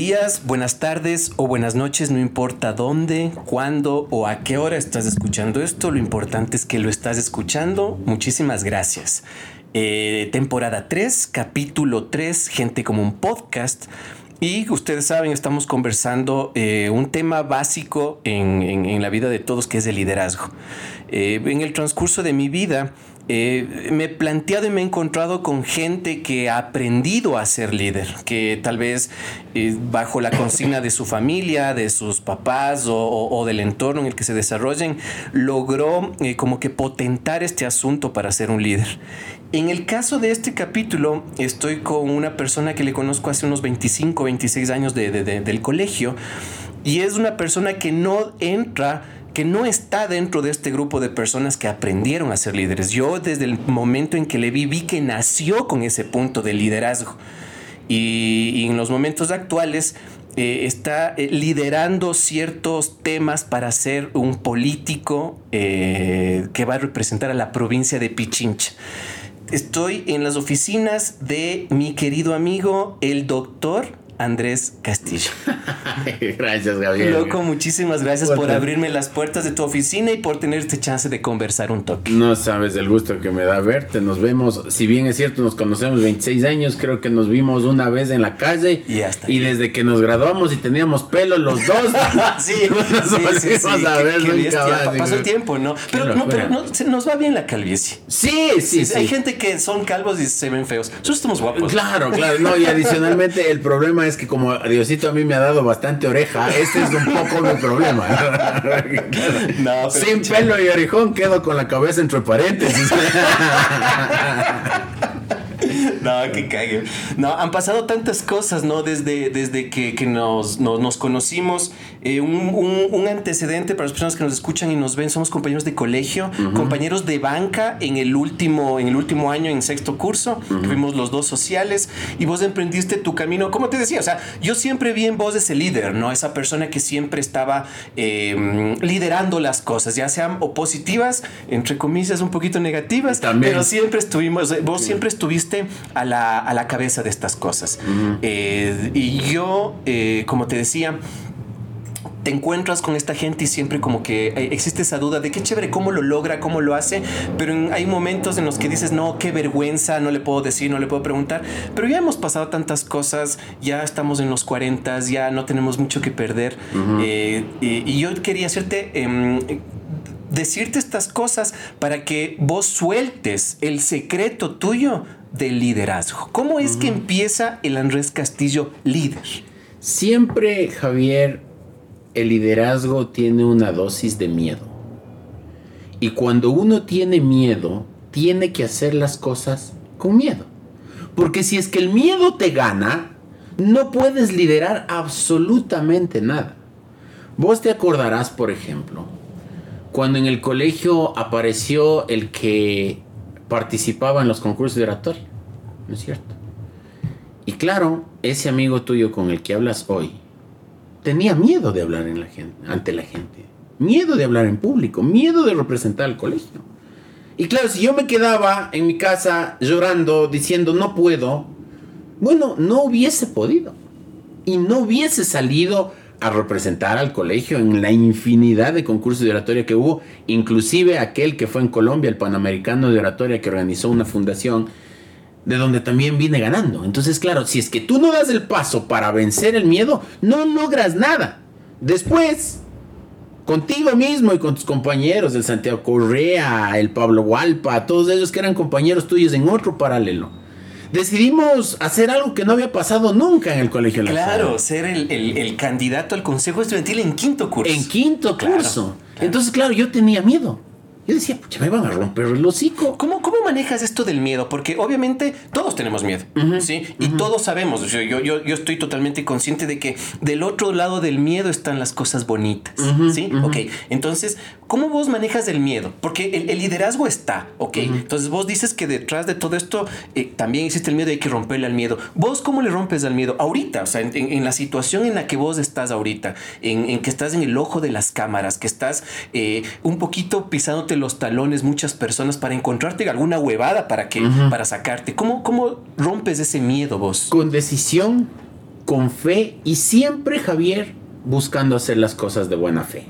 Días, buenas tardes o buenas noches, no importa dónde, cuándo o a qué hora estás escuchando esto, lo importante es que lo estás escuchando. Muchísimas gracias. Eh, temporada 3, capítulo 3, Gente como un podcast. Y ustedes saben, estamos conversando eh, un tema básico en, la vida de todos que es el liderazgo. Eh, en el transcurso de mi vida, eh, me he planteado y me he encontrado con gente que ha aprendido a ser líder, que tal vez eh, bajo la consigna de su familia, de sus papás o, del entorno en el que se desarrollen, logró eh, como que potentar este asunto para ser un líder. En el caso de este capítulo, estoy con una persona que le conozco hace unos 25, 26 años del colegio y es una persona que no entra no está dentro de este grupo de personas que aprendieron a ser líderes. Yo desde el momento en que le vi, vi que nació con ese punto de liderazgo. Y, en los momentos actuales eh, está eh, liderando ciertos temas para ser un político eh, que va a representar a la provincia de Pichincha. Estoy en las oficinas de mi querido amigo, el doctor Andrés Castillo. gracias, Gabriel. Loco, muchísimas gracias por abrirme las puertas de tu oficina y por tener este chance de conversar un toque. No sabes el gusto que me da verte. Nos vemos, si bien es cierto, nos conocemos 26 años, creo que nos vimos una vez en la calle. Y, hasta y desde que nos graduamos y teníamos pelo los dos. sí, sí, sí, a ver, Pasó el tiempo, ¿no? Pero, no, pero no, nos va bien la calvicie. Sí, sí, sí. Hay gente que son calvos y se ven feos. Nosotros estamos guapos. Claro, claro. No, y adicionalmente el problema es es que como Diosito a mí me ha dado bastante oreja, este es un poco mi problema. Sin pelo y orejón quedo con la cabeza entre paréntesis. No, que cague. No, han pasado tantas cosas, ¿no? Desde, desde que, nos, nos, conocimos. Eh, un, antecedente para las personas que nos escuchan y nos ven, somos compañeros de colegio, compañeros de banca en el último, en el último año, en sexto curso. Fuimos los dos sociales y vos emprendiste tu camino. Como te decía, o sea, yo siempre vi en vos ese líder, ¿no? Esa persona que siempre estaba em, liderando las cosas, ya sean o positivas, entre comillas, un poquito negativas, También. pero siempre estuvimos, vos siempre estuviste a la, cabeza de estas cosas. Eh, y yo, eh, como te decía, te encuentras con esta gente y siempre como que eh, existe esa duda de qué chévere, cómo lo logra, cómo lo hace, pero hay momentos en los que dices, no, qué vergüenza, no le puedo decir, no le puedo preguntar, pero ya hemos pasado tantas cosas, ya estamos en los 40, ya no tenemos mucho que perder. y, yo quería hacerte... Em, decirte estas cosas para que vos sueltes el secreto tuyo del liderazgo. ¿Cómo es que empieza el Andrés Castillo líder? Siempre, Javier, el liderazgo tiene una dosis de miedo. Y cuando uno tiene miedo, tiene que hacer las cosas con miedo. Porque si es que el miedo te gana, no puedes liderar absolutamente nada. Vos te acordarás, por ejemplo, cuando en el colegio apareció el que participaba en los concursos de oratoria, ¿no es cierto? Y claro, ese amigo tuyo con el que hablas hoy tenía miedo de hablar en la gente, ante la gente, miedo de hablar en público, miedo de representar al colegio. Y claro, si yo me quedaba en mi casa llorando, diciendo no puedo, bueno, no hubiese podido. Y no hubiese salido a representar al colegio en la infinidad de concursos de oratoria que hubo, inclusive aquel que fue en Colombia, el Panamericano de Oratoria, que organizó una fundación, de donde también vine ganando. Entonces, claro, si es que tú no das el paso para vencer el miedo, no logras nada. Después, contigo mismo y con tus compañeros, el Santiago Correa, el Pablo Hualpa, todos ellos que eran compañeros tuyos en otro paralelo decidimos hacer algo que no había pasado nunca en el colegio. Claro, ser el, candidato al consejo estudiantil en quinto curso. En quinto curso. Entonces, claro, yo tenía miedo. Yo decía, pucha, me van a romper el hocico. ¿Cómo, ¿Cómo manejas esto del miedo? Porque obviamente todos tenemos miedo, ¿sí? Y todos sabemos, yo, yo, yo estoy totalmente consciente de que del otro lado del miedo están las cosas bonitas, ¿sí? Ok, entonces, ¿cómo vos manejas el miedo? Porque el, liderazgo está, ¿ok? Entonces vos dices que detrás de todo esto eh, también existe el miedo y hay que romperle al miedo. ¿Vos cómo le rompes al miedo? Ahorita, o sea, en, la situación en la que vos estás ahorita, en, que estás en el ojo de las cámaras, que estás eh, un poquito pisándote los talones muchas personas para encontrarte alguna huevada para que para sacarte. ¿Cómo, ¿Cómo rompes ese miedo vos? Con decisión, con fe y siempre, Javier, buscando hacer las cosas de buena fe.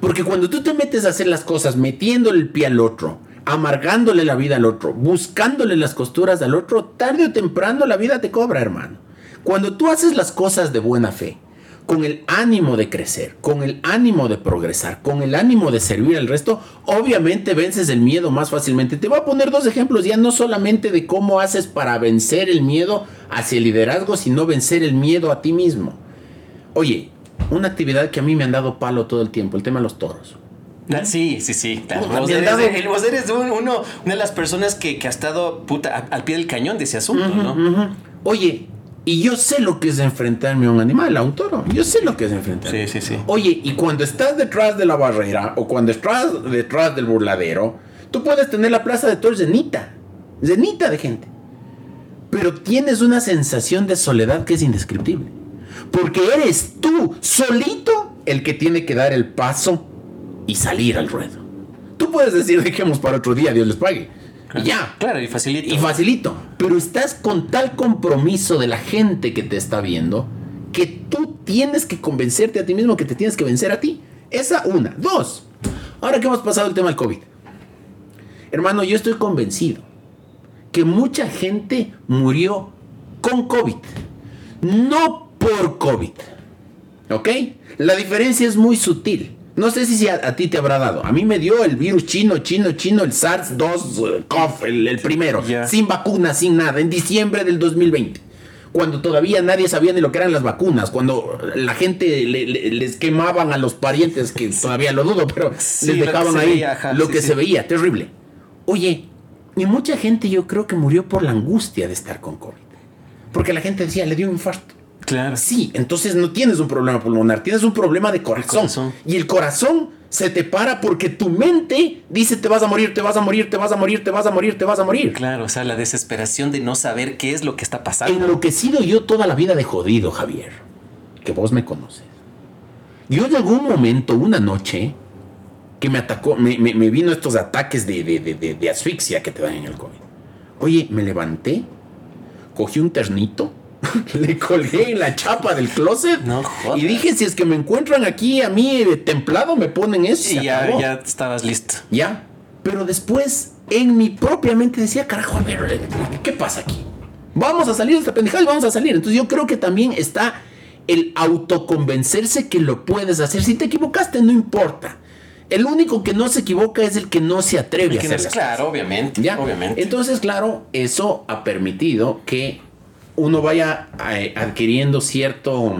Porque cuando tú te metes a hacer las cosas metiéndole el pie al otro, amargándole la vida al otro, buscándole las costuras al otro, tarde o temprano la vida te cobra, hermano. Cuando tú haces las cosas de buena fe, con el ánimo de crecer, con el ánimo de progresar, con el ánimo de servir al resto, obviamente vences el miedo más fácilmente. Te voy a poner dos ejemplos ya no solamente de cómo haces para vencer el miedo hacia el liderazgo, sino vencer el miedo a ti mismo. Oye, una actividad que a mí me han dado palo todo el tiempo, el tema de los toros. Ah, sí, sí, sí. Vos eres, eres uno, una de las personas que, ha estado puta, al pie del cañón de ese asunto, ¿no? Oye, y yo sé lo que es enfrentarme a un animal, a un toro. Yo sé lo que es enfrentarme. Sí, sí, sí. Oye, y cuando estás detrás de la barrera o cuando estás detrás del burladero, tú puedes tener la plaza de toros zenita. Zenita de gente. Pero tienes una sensación de soledad que es indescriptible. Porque eres tú, solito, el que tiene que dar el paso y salir al ruedo. Tú puedes decir, dejemos para otro día, Dios les pague. Y ya. Claro, y facilito. Y facilito. Pero estás con tal compromiso de la gente que te está viendo que tú tienes que convencerte a ti mismo que te tienes que vencer a ti. Esa una. Dos. Ahora que hemos pasado el tema del COVID. Hermano, yo estoy convencido que mucha gente murió con COVID. No por COVID. ¿Ok? La diferencia es muy sutil. No sé si a, ti te habrá dado. A mí me dio el virus chino, chino, chino, el SARS-2, eh, el, primero, sin vacuna, sin nada, en diciembre del 2020. Cuando todavía nadie sabía ni lo que eran las vacunas, cuando la gente les quemaban a los parientes, que todavía lo dudo, pero les dejaban ahí lo que se veía, terrible. Oye, y mucha gente yo creo que murió por la angustia de estar con COVID. Porque la gente decía, le dio un infarto. Claro. Sí, entonces no tienes un problema pulmonar, tienes un problema de corazón. Y el corazón se te para porque tu mente dice te vas a morir, te vas a morir, te vas a morir, te vas a morir, te vas a morir. Claro, o sea, la desesperación de no saber qué es lo que está pasando. Enloquecido yo toda la vida de jodido, Javier, que vos me conoces. Yo en algún momento, una noche, que me atacó, me, vino estos ataques de, de asfixia que te dan en el COVID. Oye, me levanté, cogí un ternito, le colgué en la chapa del closet. y dije, si es que me encuentran aquí a mí templado, me ponen eso. Y ya, ya estabas listo. Ya. Pero después, en mi propia mente decía, carajo, a ver, ¿qué pasa aquí? Vamos a salir de esta pendejada y vamos a salir. Entonces yo creo que también está el autoconvencerse que lo puedes hacer. Si te equivocaste, no importa. El único que no se equivoca es el que no se atreve a hacerlo. Claro, obviamente, ¿Ya? obviamente. Entonces, claro, eso ha permitido que uno vaya eh, adquiriendo cierto,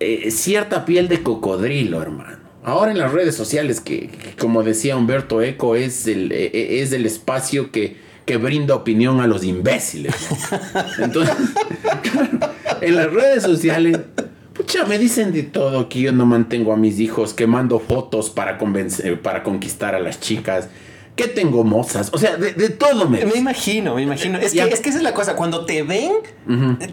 eh, cierta piel de cocodrilo, hermano. Ahora en las redes sociales, que, como decía Humberto Eco, es el, eh, es el espacio que, que, brinda opinión a los imbéciles. Entonces, en las redes sociales, pucha, me dicen de todo que yo no mantengo a mis hijos, que mando fotos para, convencer, para conquistar a las chicas ¿Qué tengo mozas? O sea, de, todo me... Me imagino, me imagino. Es que, es que esa es la cosa. Cuando te ven,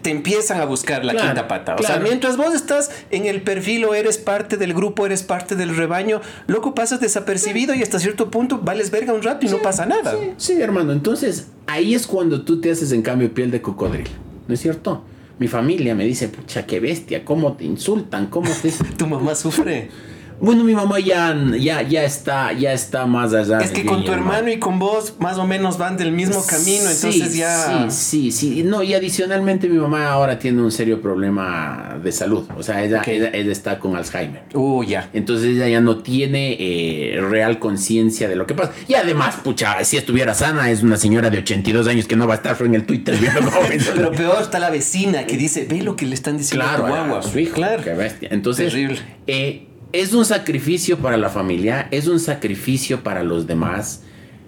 te empiezan a buscar la quinta pata. O sea, mientras vos estás en el perfil o eres parte del grupo, eres parte del rebaño, loco, pasas desapercibido y hasta cierto punto vales verga un rato y no pasa nada. Sí, sí, hermano. Entonces, ahí es cuando tú te haces en cambio piel de cocodrilo. ¿No es cierto? Mi familia me dice, pucha, qué bestia, cómo te insultan, cómo te... tu mamá sufre. Bueno, mi mamá ya, ya, ya está, ya está más allá. Es que con tu hermano y con vos más o menos van del mismo camino, entonces ya. Sí, sí, sí. No, y adicionalmente mi mamá ahora tiene un serio problema de salud. O sea, ella, ella, está con Alzheimer. Uh, ya. Entonces ella ya no tiene eh, real conciencia de lo que pasa. Y además, pucha, si estuviera sana, es una señora de 82 años que no va a estar en el Twitter viendo Pero peor está la vecina que dice, ve lo que le están diciendo claro, a, su hijo. Claro. Qué bestia. Entonces, Terrible. Eh, es un sacrificio para la familia, es un sacrificio para los demás.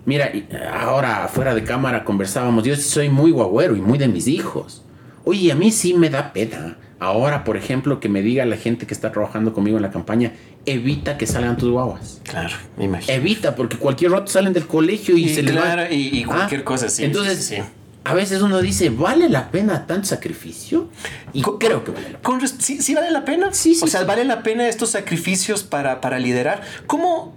Mira, ahora fuera de cámara conversábamos, yo soy muy guagüero y muy de mis hijos. Oye, a mí sí me da pena. Ahora, por ejemplo, que me diga la gente que está trabajando conmigo en la campaña, evita que salgan tus guaguas. Claro, me imagino. Evita, porque cualquier rato salen del colegio y, se claro, les va... y, y cualquier Ah, cosa, sí. Entonces, sí, sí. A veces uno dice, ¿vale la pena tanto sacrificio? Y creo que vale la pena. Sí, sí vale la pena. Sí, sí, O sea, sí. vale la pena estos sacrificios para, para liderar. ¿Cómo,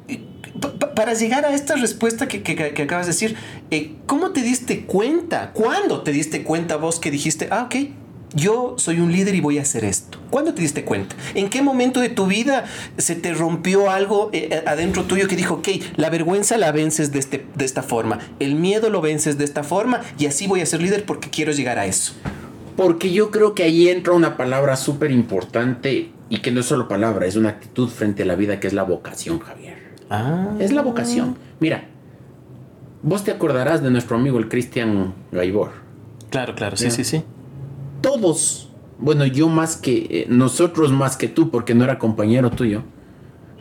pa- para llegar a esta respuesta que, que- que acabas de decir, eh, ¿cómo te diste cuenta? ¿Cuándo te diste cuenta vos que dijiste, ah, ok, yo soy un líder y voy a hacer esto? ¿Cuándo te diste cuenta? ¿En qué momento de tu vida se te rompió algo eh, adentro tuyo que dijo, ok, la vergüenza la vences de, este, de esta forma, el miedo lo vences de esta forma y así voy a ser líder porque quiero llegar a eso? Porque yo creo que ahí entra una palabra súper importante y que no es solo palabra, es una actitud frente a la vida que es la vocación, Javier. Ah. Es la vocación. Mira, vos te acordarás de nuestro amigo el Cristian Gaibor. Claro, claro, sí, Ya. sí, sí. Todos, bueno, yo más que, eh, nosotros más que tú, porque no era compañero tuyo,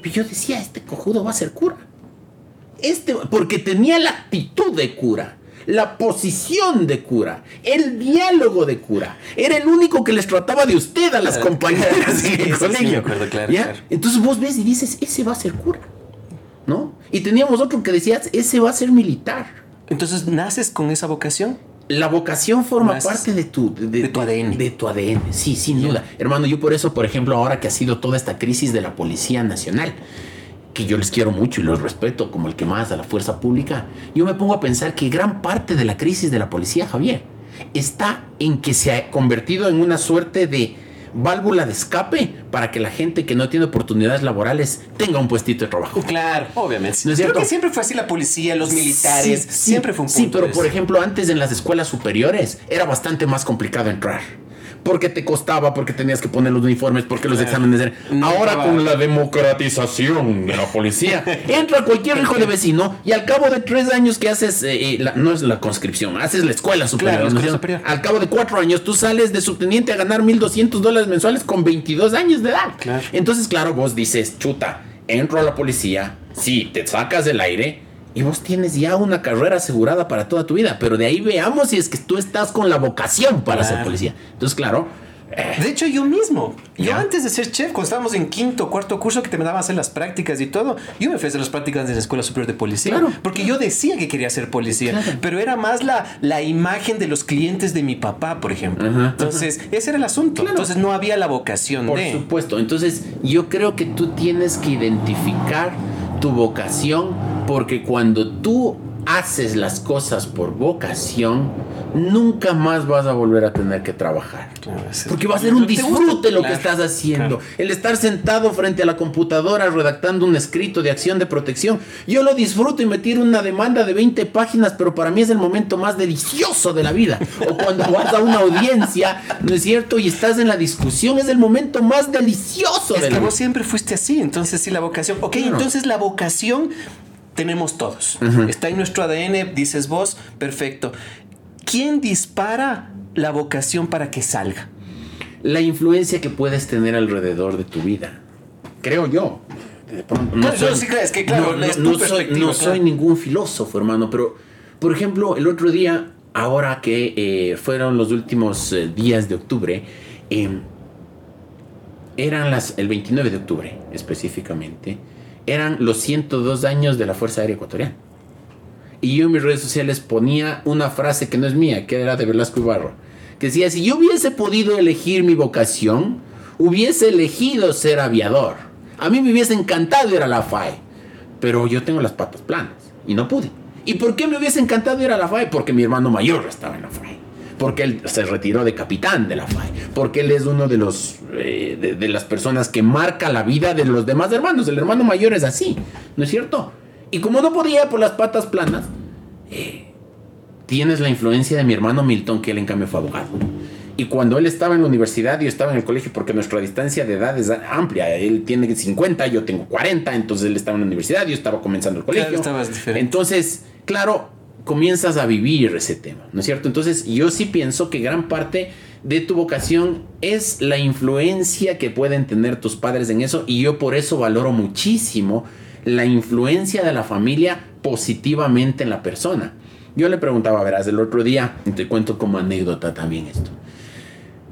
pero yo decía, este cojudo va a ser cura. Este, porque tenía la actitud de cura, la posición de cura, el diálogo de cura. Era el único que les trataba de usted a las Claro. compañeras Sí, el sí, sí, me acuerdo, claro, ¿Ya? claro. Entonces vos ves y dices, ese va a ser cura, ¿no? Y teníamos otro que decías, ese va a ser militar. Entonces, ¿naces con esa vocación? La vocación forma parte de tu, de tu ADN. De tu ADN, sí, sin duda. Hermano, yo por eso, por ejemplo, ahora que ha sido toda esta crisis de la Policía Nacional, que yo les quiero mucho y los respeto como el que más a la fuerza pública, yo me pongo a pensar que gran parte de la crisis de la policía, Javier, está en que se ha convertido en una suerte de válvula de escape para que la gente que no tiene oportunidades laborales tenga un puestito de trabajo. Claro, obviamente. ¿No es Creo cierto? que siempre fue así la policía, los militares. Sí, sí, siempre fue un punto. Sí, pero por ejemplo, antes en las escuelas superiores era bastante más complicado entrar. Porque te costaba, porque tenías que poner los uniformes, porque los Claro. exámenes eran. No Ahora con la democratización de la policía, entra cualquier hijo de vecino y al cabo de tres años que haces, eh, eh, la- no es la conscripción, haces la escuela superior. Claro, la ¿no es escuela cierto? superior. Al cabo de cuatro años tú sales de subteniente a ganar 1.200 dólares mensuales con 22 años de edad. Claro. Entonces, claro, vos dices, chuta, entro a la policía, sí, te sacas del aire y vos tienes ya una carrera asegurada para toda tu vida. Pero de ahí veamos si es que tú estás con la vocación para ser Claro. policía. Entonces, claro, De hecho, yo mismo. Yo Ya. antes de ser chef, cuando estábamos en quinto, cuarto curso, que te me daban a hacer las prácticas y todo, yo me fui a hacer las prácticas de la Escuela Superior de Policía. Claro. Porque yo decía que quería ser policía. Claro. Pero era más la, la imagen de los clientes de mi papá, por ejemplo. Ajá, Entonces, ese era el asunto. Entonces, no había la vocación por de. supuesto. Entonces, yo creo que tú tienes que identificar tu vocación porque cuando tú haces las cosas por vocación, nunca más vas a volver a tener que trabajar. Claro, Porque va a ser un disfrute lo Claro, que estás haciendo. claro. El estar sentado frente a la computadora redactando un escrito de acción de protección. Yo lo disfruto y me tiro una demanda de 20 páginas, pero para mí es el momento más delicioso de la vida. O cuando vas a una audiencia, ¿no es cierto? Y estás en la discusión, es el momento más delicioso Es de que la vos vida. siempre fuiste así, entonces sí, la vocación. Ok, Claro. entonces la vocación tenemos todos. Está en nuestro ADN, dices vos, perfecto. ¿Quién dispara la vocación para que salga? La influencia que puedes tener alrededor de tu vida. Creo yo. De pronto, No, yo sí creo, es que claro, no, soy, claro. soy ningún filósofo, hermano, pero por ejemplo, el otro día, ahora que eh, fueron los últimos eh, días de octubre, eh, eran las, el 29 de octubre específicamente, eran los 102 años de la Fuerza Aérea Ecuatoriana. Y yo en mis redes sociales ponía una frase que no es mía, que era de Velasco Ibarro, que decía, si yo hubiese podido elegir mi vocación, hubiese elegido ser aviador. A mí me hubiese encantado ir a la FAE, pero yo tengo las patas planas y no pude. ¿Y por qué me hubiese encantado ir a la FAE? Porque mi hermano mayor estaba en la FAE. Porque él se retiró de capitán de la FAE. Porque él es uno de los eh, de, de las personas que marca la vida de los demás hermanos. El hermano mayor es así, ¿no es cierto? Y como no podía por las patas planas, eh, tienes la influencia de mi hermano Milton, que él en cambio fue abogado. Y cuando él estaba en la universidad, yo estaba en el colegio porque nuestra distancia de edad es amplia. Él tiene 50, yo tengo 40, entonces él estaba en la universidad, yo estaba comenzando el colegio. Claro, estabas diferente. Entonces, claro, comienzas a vivir ese tema, ¿no es cierto? Entonces, yo sí pienso que gran parte de tu vocación es la influencia que pueden tener tus padres en eso y yo por eso valoro muchísimo la influencia de la familia positivamente en la persona. Yo le preguntaba, verás, el otro día, y te cuento como anécdota también esto.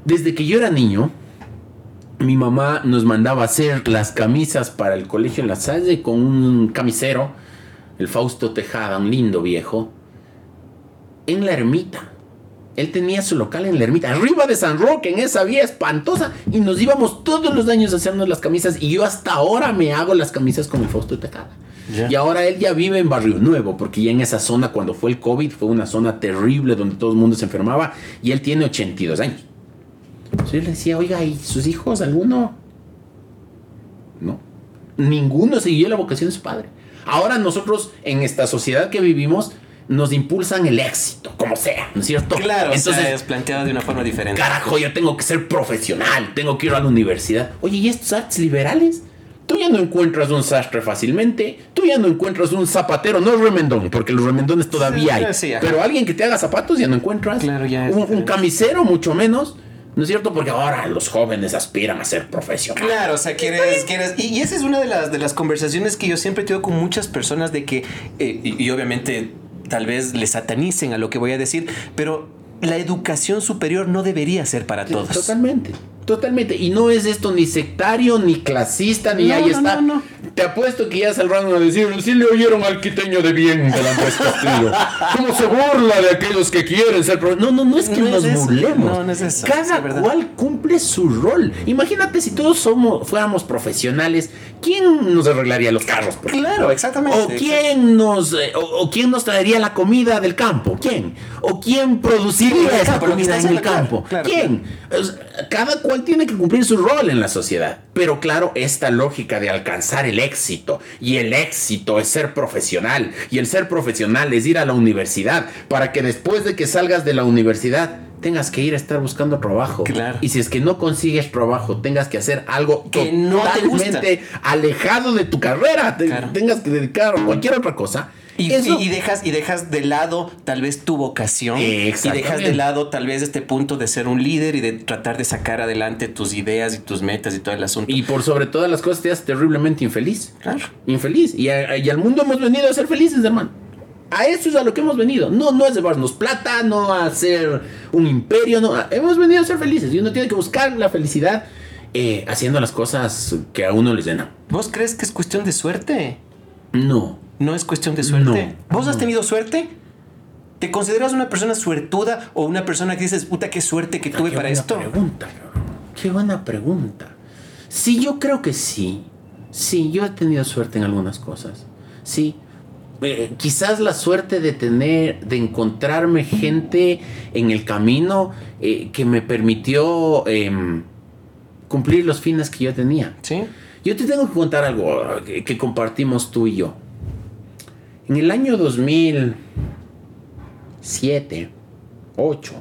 Desde que yo era niño, mi mamá nos mandaba hacer las camisas para el colegio en La Salle con un camisero, el Fausto Tejada, un lindo viejo, en la ermita. Él tenía su local en la ermita, arriba de San Roque, en esa vía espantosa, y nos íbamos todos los años a hacernos las camisas, y yo hasta ahora me hago las camisas con el Fausto Tejada. Y ahora él ya vive en Barrio Nuevo, porque ya en esa zona, cuando fue el COVID, fue una zona terrible donde todo el mundo se enfermaba, y él tiene 82 años. Entonces yo le decía, oiga, ¿y sus hijos alguno? No. Ninguno siguió la vocación de su padre. Ahora nosotros, en esta sociedad que vivimos, nos impulsan el éxito, como sea, ¿no es cierto? Claro, entonces es planteado de una forma diferente. Carajo, yo tengo que ser profesional, tengo que ir a la universidad. Oye, ¿y estos artes liberales? Tú ya no encuentras un sastre fácilmente, tú ya no encuentras un zapatero, no remendón, porque los remendones todavía hay. pero alguien que te haga zapatos ya no encuentras. Claro, ya un, un camisero, mucho menos. ¿No es cierto? Porque ahora los jóvenes aspiran a ser profesionales. Claro, o sea, quieres... quieres y, esa es una de las, de las conversaciones que yo siempre tengo con muchas personas de que, eh, y, obviamente tal vez le satanicen a lo que voy a decir, pero la educación superior no debería ser para todos. Totalmente. Totalmente. Y no es esto ni sectario, ni clasista, ni ahí está. Te apuesto que ya saldrán a decir, si le oyeron al quiteño de bien del Andrés Castillo. ¿Cómo se burla de aquellos que quieren ser No, no, no es que nos burlemos. No, es eso. Cada cual cumple su rol. Imagínate si todos somos, fuéramos profesionales, ¿quién nos arreglaría los carros? Claro, exactamente. O quién nos, eh, o, quién nos traería la comida del campo. ¿Quién? O quién produciría esa comida en el campo. ¿Quién? Cada cual tiene que cumplir su rol en la sociedad. Pero claro, esta lógica de alcanzar el éxito, y el éxito es ser profesional, y el ser profesional es ir a la universidad, para que después de que salgas de la universidad, tengas que ir a estar buscando trabajo. Y si es que no consigues trabajo, tengas que hacer algo que no totalmente alejado de tu carrera, tengas que dedicar a cualquier otra cosa y, dejas, y dejas de lado tal vez tu vocación y dejas de lado tal vez este punto de ser un líder y de tratar de sacar adelante tus ideas y tus metas y todo el asunto. Y por sobre todas las cosas te haces terriblemente infeliz. Claro. Infeliz. Y, al mundo hemos venido a ser felices, hermano. A eso es a lo que hemos venido. No, no es llevarnos plata, no a ser un imperio, no. Hemos venido a ser felices. Y uno tiene que buscar la felicidad eh, haciendo las cosas que a uno les llenan. ¿Vos crees que es cuestión de suerte? No. No es cuestión de suerte. ¿Vos has tenido suerte? ¿Te consideras una persona suertuda o una persona que dices, puta, qué suerte que tuve para esto? Qué buena pregunta, qué buena pregunta. Sí, yo creo que sí. Sí, yo he tenido suerte en algunas cosas. Sí. Eh, quizás la suerte de tener, de encontrarme gente en el camino eh, que me permitió em, cumplir los fines que yo tenía. Sí. Yo te tengo que contar algo que compartimos tú y yo. En el año 2007, 8,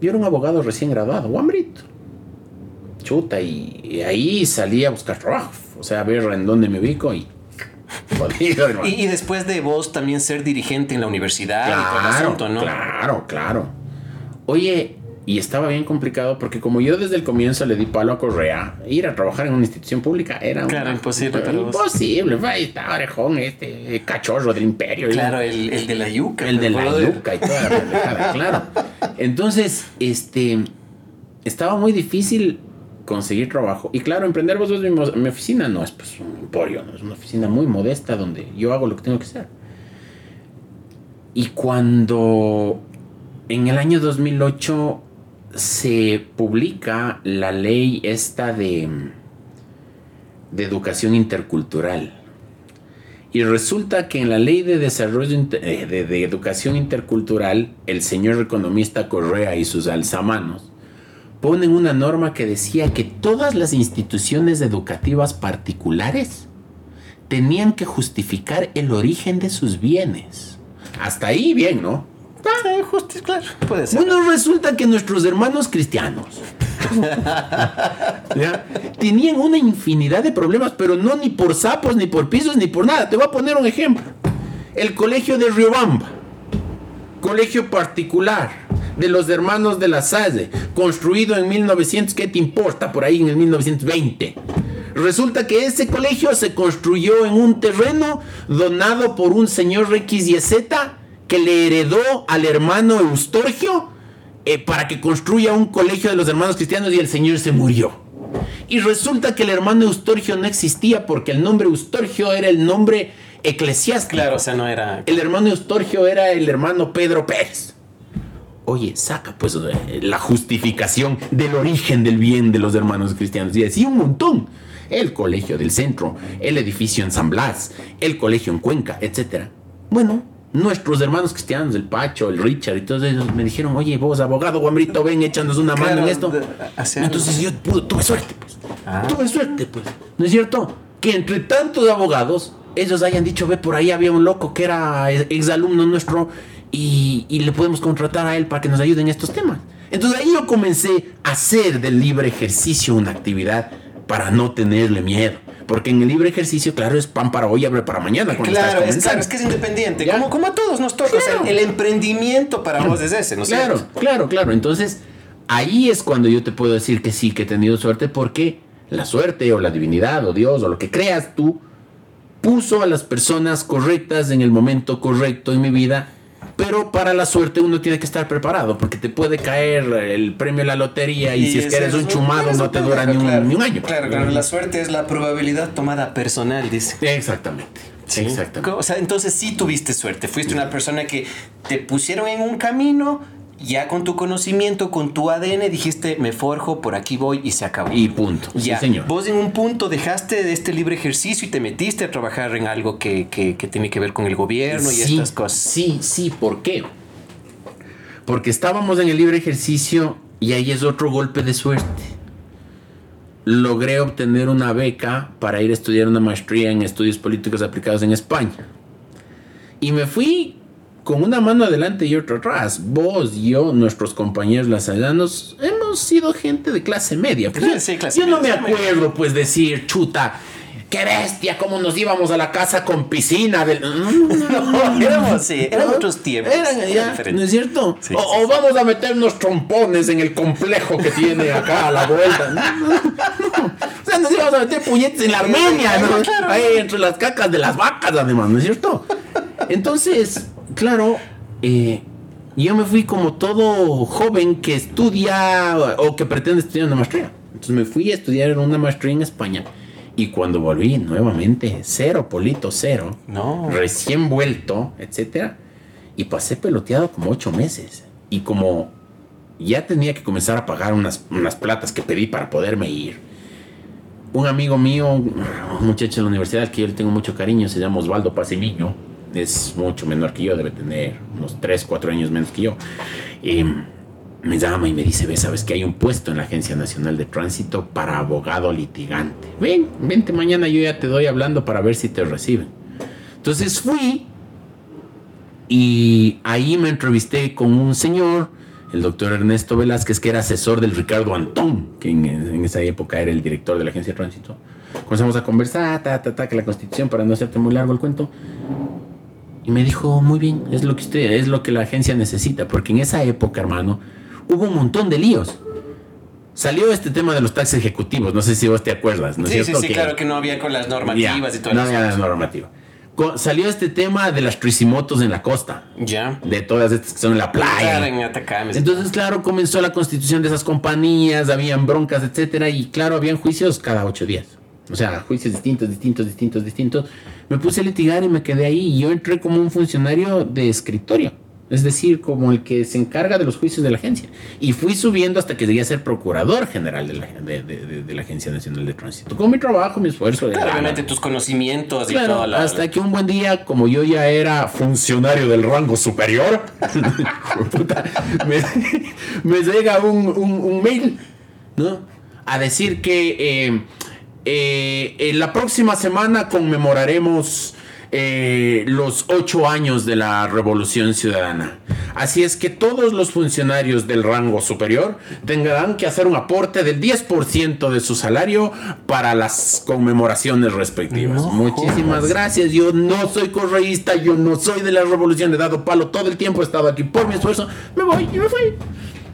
yo era un abogado recién graduado, Wambrito. Chuta, y, ahí salí a buscar trabajo. O sea, a ver en dónde me ubico y y, después de vos también ser dirigente en la universidad claro, y todo el asunto, ¿no? Claro, claro. Oye, y estaba bien complicado porque como yo desde el comienzo le di palo a Correa, ir a trabajar en una institución pública era claro, imposible. imposible. Ahí está orejón, este cachorro del imperio. Claro, el, el, de la yuca. El de la yuca y toda la claro. Entonces, este, estaba muy difícil conseguir trabajo. Y claro, emprender vos mi, mi oficina no es pues un emporio, no es una oficina muy modesta donde yo hago lo que tengo que hacer. Y cuando en el año 2008 se publica la ley esta de, de educación intercultural. Y resulta que en la ley de desarrollo eh, de, educación intercultural, el señor economista Correa y sus alzamanos ponen una norma que decía que todas las instituciones educativas particulares tenían que justificar el origen de sus bienes. Hasta ahí bien, ¿no? claro, puede ser. Bueno, resulta que nuestros hermanos cristianos tenían una infinidad de problemas, pero no ni por sapos, ni por pisos, ni por nada. Te voy a poner un ejemplo. El colegio de Riobamba, colegio particular, de los hermanos de la Salle, construido en 1900, ¿qué te importa? Por ahí en el 1920. Resulta que ese colegio se construyó en un terreno donado por un señor X y Z que le heredó al hermano Eustorgio eh, para que construya un colegio de los hermanos cristianos y el señor se murió. Y resulta que el hermano Eustorgio no existía porque el nombre Eustorgio era el nombre eclesiástico. Claro, o sea, no era... El hermano Eustorgio era el hermano Pedro Pérez. Oye, saca pues la justificación del origen del bien de los hermanos cristianos. Y así un montón el colegio del centro, el edificio en San Blas, el colegio en Cuenca, etc. Bueno, nuestros hermanos cristianos, el Pacho, el Richard y todos ellos me dijeron, oye, vos abogado, Guambrito, ven, échanos una mano en esto. Entonces yo tuve suerte, pues. Ah. Tuve suerte, pues. ¿No es cierto? Que entre tantos abogados, ellos hayan dicho, ve, por ahí había un loco que era exalumno nuestro y, y le podemos contratar a él para que nos ayude en estos temas. Entonces ahí yo comencé a hacer del libre ejercicio una actividad para no tenerle miedo. Porque en el libre ejercicio, claro, es pan para hoy, abre para mañana. Claro, es, claro, es que es independiente. Como, como, a todos nos toca. el, emprendimiento para vos es ese, ¿no Claro, claro, claro. Entonces, ahí es cuando yo te puedo decir que sí, que he tenido suerte, porque la suerte o la divinidad o Dios o lo que creas tú puso a las personas correctas en el momento correcto en mi vida pero para la suerte uno tiene que estar preparado, porque te puede caer el premio de la lotería y, si es que eres un chumado no te dura ni, un, año. Claro, claro, la suerte es la probabilidad tomada personal, dice. Exactamente. Exactamente. O sea, entonces sí tuviste suerte. Fuiste una persona que te pusieron en un camino ya con tu conocimiento, con tu ADN, dijiste, me forjo, por aquí voy y se acabó. Y punto. Ya. señor. Vos en un punto dejaste de este libre ejercicio y te metiste a trabajar en algo que, tiene que ver con el gobierno y estas cosas. Sí, sí, ¿por qué? Porque estábamos en el libre ejercicio y ahí es otro golpe de suerte. Logré obtener una beca para ir a estudiar una maestría en estudios políticos aplicados en España. Y me fui con una mano adelante y otra atrás. Vos, yo, nuestros compañeros lasallanos, hemos sido gente de clase media. Pues yo, no me acuerdo, pues, decir, chuta, qué bestia, cómo nos íbamos a la casa con piscina. Del... No, éramos, sí, eran otros tiempos. ¿No es cierto? O, vamos a meternos trompones en el complejo que tiene acá a la vuelta. O sea, nos íbamos a meter puñetes en la Armenia, ¿no? Ahí entre las cacas de las vacas, además, ¿no es cierto? Entonces, claro, eh, yo me fui como todo joven que estudia o que pretende estudiar una maestría. Entonces me fui a estudiar una maestría en España. Y cuando volví nuevamente, cero, Polito, cero. No. Recién vuelto, etcétera. Y pasé peloteado como ocho meses. Y como ya tenía que comenzar a pagar unas, unas platas que pedí para poderme ir. Un amigo mío, un muchacho de la universidad que yo le tengo mucho cariño, se llama Osvaldo Pasemiño es mucho menor que yo, debe tener unos 3, 4 años menos que yo. Me llama y me dice, ve, sabes que hay un puesto en la Agencia Nacional de Tránsito para abogado litigante. Ven, vente mañana, yo ya te doy hablando para ver si te reciben. Entonces fui y ahí me entrevisté con un señor, el doctor Ernesto Velázquez, que era asesor del Ricardo Antón, que en, en esa época era el director de la Agencia de Tránsito. Comenzamos a conversar, ta, ta, ta, que la constitución, para no hacerte muy largo el cuento. Y me dijo, muy bien, es lo que usted, es lo que la agencia necesita, porque en esa época, hermano, hubo un montón de líos. Salió este tema de los taxis ejecutivos, no sé si vos te acuerdas, ¿no sí, Sí, sí, claro que no había con las normativas y todo No había las normativas. Salió este tema de las tricimotos en la costa. Ya. De todas estas que son en la playa. Entonces, claro, comenzó la constitución de esas compañías, habían broncas, etcétera, y claro, habían juicios cada ocho días. O sea, juicios distintos, distintos, distintos, distintos. Me puse a litigar y me quedé ahí. Y yo entré como un funcionario de escritorio. Es decir, como el que se encarga de los juicios de la agencia. Y fui subiendo hasta que llegué a ser procurador general de la, de, la Agencia Nacional de Tránsito. Con mi trabajo, mi esfuerzo. Claramente tus conocimientos y todo. Hasta que un buen día, como yo ya era funcionario del rango superior, me, llega un, mail, ¿no? A decir que... Eh, eh, en la próxima semana conmemoraremos eh, los ocho años de la Revolución Ciudadana. Así es que todos los funcionarios del rango superior tendrán que hacer un aporte del 10% de su salario para las conmemoraciones respectivas. Muchísimas gracias. Yo no soy correísta, yo no soy de la revolución, he dado palo todo el tiempo, he estado aquí por mi esfuerzo. Me voy y me fui.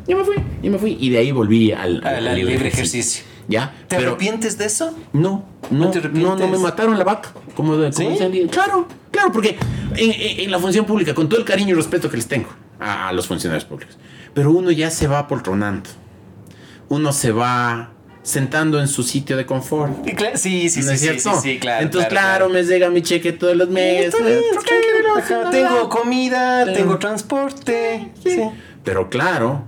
Y me fui, y me fui. Y de ahí volví al, al, libre ejercicio. ¿Ya? ¿Te arrepientes de eso? No, no, no, no, me mataron la vaca. Como, como ¿Sí? Claro, claro, porque en, en, la función pública, con todo el cariño y respeto que les tengo a, a los funcionarios públicos, pero uno ya se va poltronando. Uno se va sentando en su sitio de confort. Sí, sí, ¿No sí, es sí, sí, sí, claro. Entonces, claro, claro, me llega mi cheque todos los meses. Tengo comida, Sí. tengo transporte. Sí. Pero claro,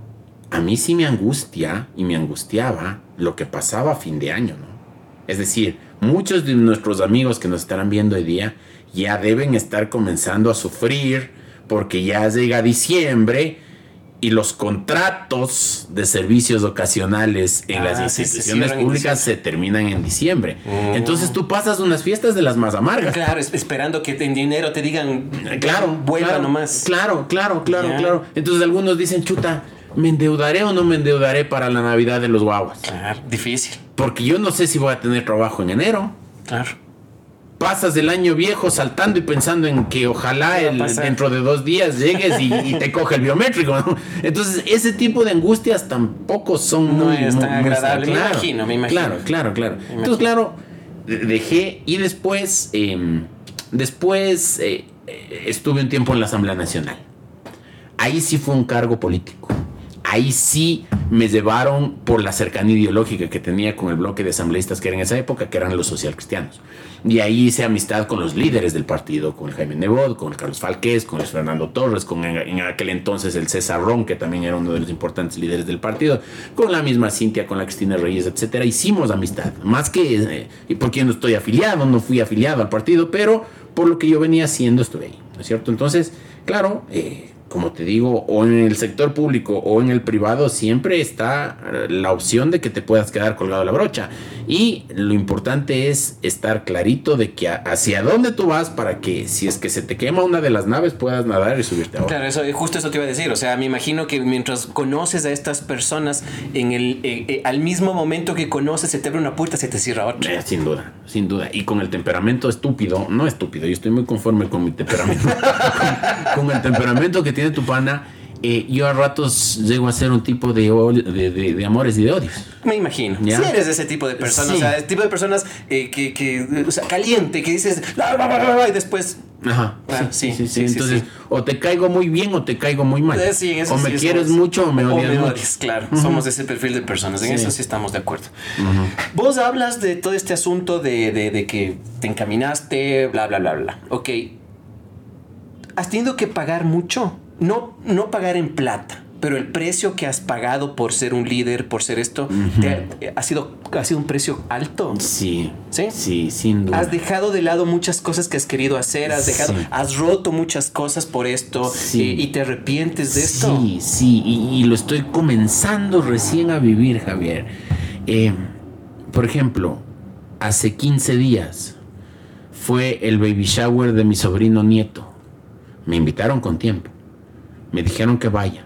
a mí sí me angustia y me angustiaba lo que pasaba a fin de año, ¿no? Es decir, muchos de nuestros amigos que nos estarán viendo hoy día ya deben estar comenzando a sufrir porque ya llega diciembre y los contratos de servicios ocasionales en Ah, las se instituciones públicas se terminan en diciembre. Mm. Entonces tú pasas unas fiestas de las más amargas. Claro, es- esperando que en dinero te digan, Claro, vuelva claro, nomás. Claro, claro, claro, claro. Entonces algunos dicen, chuta, ¿me endeudaré o no me endeudaré para la Navidad de los guaguas? Claro, difícil. Porque yo no sé si voy a tener trabajo en enero. Claro. Pasas el año viejo saltando y pensando en que ojalá ¿Qué va a el- dentro de dos días llegues y, y te coge el biométrico. ¿no? Entonces, ese tipo de angustias tampoco son No muy, es tan muy- muy- agradable. Me imagino, me imagino. Claro, claro, claro. Entonces, claro, de- dejé y después, eh, después eh, estuve un tiempo en la Asamblea Nacional. Ahí sí fue un cargo político. Ahí sí me llevaron por la cercanía ideológica que tenía con el bloque de asambleístas que era en esa época, que eran los socialcristianos. Y ahí hice amistad con los líderes del partido, con Jaime Nebot, con Carlos Falqués, con Fernando Torres, con en, aquel entonces el César Ron, que también era uno de los importantes líderes del partido, con la misma Cintia, con la Cristina Reyes, etcétera. Hicimos amistad. Más que, eh, porque no estoy afiliado, no fui afiliado al partido, pero por lo que yo venía haciendo estuve ahí, ¿no es cierto? Entonces, claro, eh, como te digo, o en el sector público o en el privado, siempre está eh, la opción de que te puedas quedar colgado la brocha. Y lo importante es estar clarito de que hacia dónde tú vas para que si es que se te quema una de las naves puedas nadar y subirte a otra. Claro, eso, justo eso te iba a decir. O sea, me imagino que mientras conoces a estas personas, en el, eh, eh, al mismo momento que conoces, se te abre una puerta, se te cierra otra. Eh, sin duda, sin duda. Y con el temperamento estúpido, no estúpido, yo estoy muy conforme con mi temperamento. con, con el temperamento que tiene tu pana, eh, yo a ratos llego a ser un tipo de, de, de- de amores y de odios. Me imagino. Si eres de ese tipo de personas, Sí. o sea, el tipo de personas eh, que, que, o sea, caliente, que dices, "La, la, la, la, la", y después, Ajá. Ah, sí, sí, sí, Entonces, o te caigo muy bien o te caigo muy mal. Eh, sí, en eso o me quieres somos- mucho o me odias mucho. claro. Somos de ese perfil de personas. En eso sí estamos de acuerdo. Vos hablas de todo este asunto de, de- de que te encaminaste, bla, bla, bla, bla. Ok. ¿Has tenido que pagar mucho? No, no pagar en plata, pero el precio que has pagado por ser un líder, por ser esto, te ha, ha sido, ha sido un precio alto. Sí. ¿Sí? Sí, sin duda. Has dejado de lado muchas cosas que has querido hacer, has dejado, Sí. has roto muchas cosas por esto Sí. y te arrepientes de esto. Sí, sí, y, y lo estoy comenzando recién a vivir, Javier. Eh, por ejemplo, hace 15 días fue el baby shower de mi sobrino nieto. Me invitaron con tiempo. Me dijeron que vaya.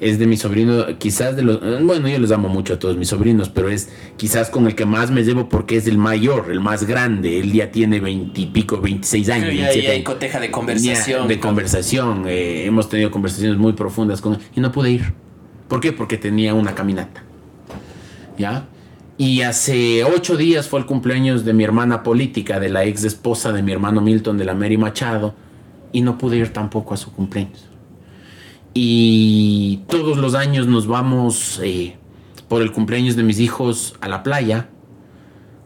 Es de mi sobrino, quizás de los... eh, Bueno, yo les amo mucho a todos mis sobrinos, pero es quizás con el que más me llevo porque es el mayor, el más grande. Él ya tiene 20 y pico, 26 años. Ya 27 hay coteja de Ya, conversación. de conversación. eh, hemos tenido conversaciones muy profundas con él y no pude ir. ¿Por qué? Porque tenía una caminata. ¿Ya? Y hace ocho días fue el cumpleaños de mi hermana política, de la ex esposa de mi hermano Milton, de la Mary Machado, y no pude ir tampoco a su cumpleaños. Y todos los años nos vamos eh, por el cumpleaños de mis hijos a la playa,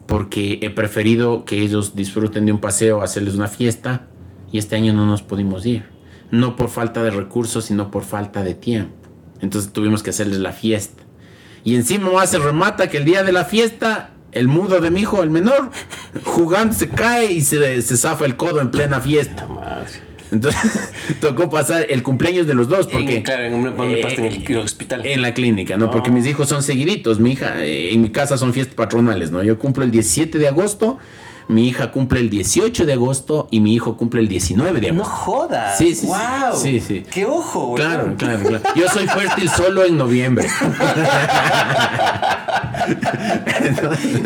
porque he preferido que ellos disfruten de un paseo, hacerles una fiesta, y este año no nos pudimos ir. No por falta de recursos, sino por falta de tiempo. Entonces tuvimos que hacerles la fiesta. Y encima más se remata que el día de la fiesta, el mudo de mi hijo, el menor, jugando se cae y se, se zafa el codo en plena fiesta. Entonces tocó pasar el cumpleaños de los dos porque En- claro, en, un- eh, en el hospital. en la clínica, ¿no? Porque mis hijos son seguiditos. Mi hija, eh, en mi casa son fiestas patronales, ¿no? Yo cumplo el 17 de agosto, mi hija cumple el 18 de agosto y mi hijo cumple el 19 de No agosto. jodas. Sí, sí, sí. Wow. Sí, sí. Qué ojo, güey. Claro, claro, claro. Yo soy fértil solo en noviembre.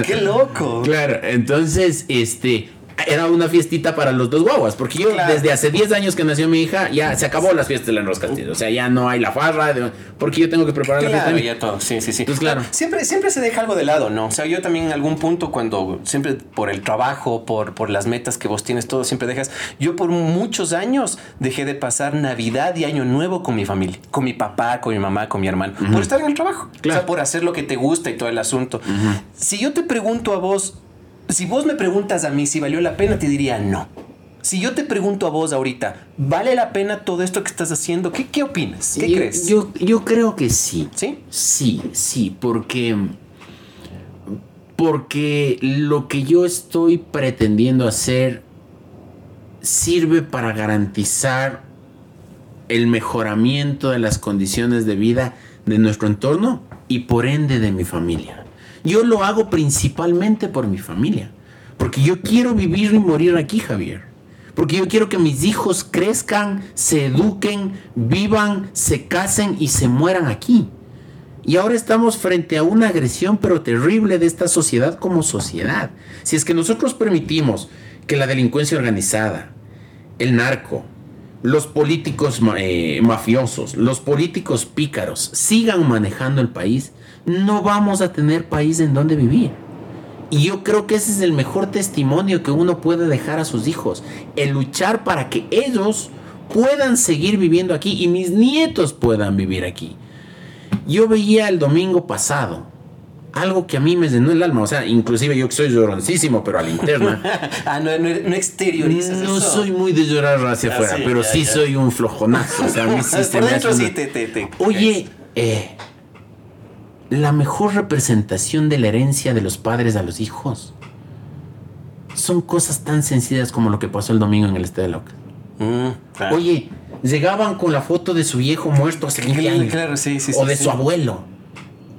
Qué loco. Claro, entonces, este, era una fiestita para los dos guaguas, porque yo Claro. desde hace 10 años que nació mi hija, ya se acabó las fiestas de la Enros Castillo, o sea, ya no hay la farra, de- porque yo tengo que preparar la Claro, fiesta. ya todo, sí, sí, sí. Pues claro. Siempre, siempre se deja algo de lado, ¿no? O sea, yo también en algún punto, cuando siempre por el trabajo, por, por las metas que vos tienes, todo siempre dejas. Yo por muchos años dejé de pasar Navidad y Año Nuevo con mi familia, con mi papá, con mi mamá, con mi hermano, por estar en el trabajo. O Claro. sea, por hacer lo que te gusta y todo el asunto. Si yo te pregunto a vos, si vos me preguntas a mí si valió la pena, te diría no. Si yo te pregunto a vos ahorita, ¿vale la pena todo esto que estás haciendo? ¿Qué, qué opinas? ¿Qué yo, crees? Yo, yo creo que sí. ¿Sí? Sí, sí, porque porque lo que yo estoy pretendiendo hacer sirve para garantizar el mejoramiento de las condiciones de vida de nuestro entorno y por ende de mi familia. Yo lo hago principalmente por mi familia, porque yo quiero vivir y morir aquí, Javier. Porque yo quiero que mis hijos crezcan, se eduquen, vivan, se casen y se mueran aquí. Y ahora estamos frente a una agresión pero terrible de esta sociedad como sociedad. Si es que nosotros permitimos que la delincuencia organizada, el narco, los políticos eh, mafiosos, los políticos pícaros sigan manejando el país, no vamos a tener país en donde vivir. Y yo creo que ese es el mejor testimonio que uno puede dejar a sus hijos. El luchar para que ellos puedan seguir viviendo aquí y mis nietos puedan vivir aquí. Yo veía el domingo pasado algo que a mí me llenó el alma. O sea, inclusive yo que soy lloroncísimo, pero a la interna. ah, no, no, no exteriorizas No eso. soy muy de llorar hacia Ah, afuera, sí, pero ya, sí ya. soy un flojonazo. O sea, a mí sí Por me dentro sí una- te, te, te- Oye, eh, la mejor representación de la herencia de los padres a los hijos son cosas tan sencillas como lo que pasó el domingo en el Estadio Laucas. Mm, claro. Oye, llegaban con la foto de su viejo muerto hace 20 Claro, años. claro, sí, sí, o sí, de sí. su abuelo.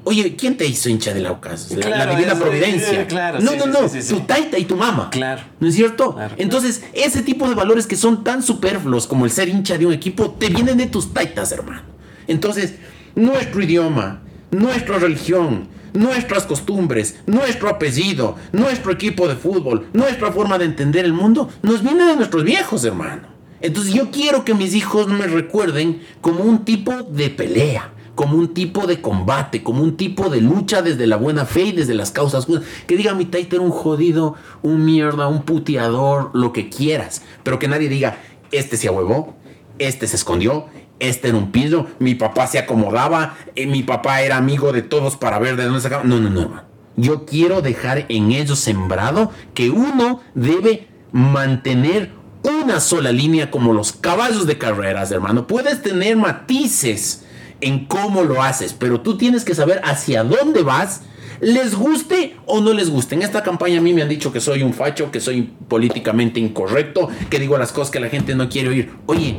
Oye, ¿quién te hizo hincha de Laucas? La- Claro, la Divina es- Providencia. eh, claro, no, sí, no, no. sí, sí, sí. Tu taita y tu mamá. Claro. ¿No es cierto? Claro. Entonces, ese tipo de valores que son tan superfluos como el ser hincha de un equipo, te vienen de tus taitas, hermano. Entonces, nuestro idioma, nuestra religión, nuestras costumbres, nuestro apellido, nuestro equipo de fútbol, nuestra forma de entender el mundo, nos viene de nuestros viejos, hermano. Entonces, yo quiero que mis hijos me recuerden como un tipo de pelea como un tipo de combate, como un tipo de lucha desde la buena fe y desde las causas justas. Que diga mi taita era un jodido, un mierda, un puteador, lo que quieras. Pero que nadie diga, este se ahuevó, este se escondió, este era un pillo, mi papá se acomodaba, eh, mi papá era amigo de todos para ver de dónde sacaba. No, no, no. Yo quiero dejar en ellos sembrado que uno debe mantener una sola línea como los caballos de carreras, hermano. Puedes tener matices en cómo lo haces, pero tú tienes que saber hacia dónde vas, les guste o no les guste. En esta campaña a mí me han dicho que soy un facho, que soy políticamente incorrecto, que digo las cosas que la gente no quiere oír. Oye,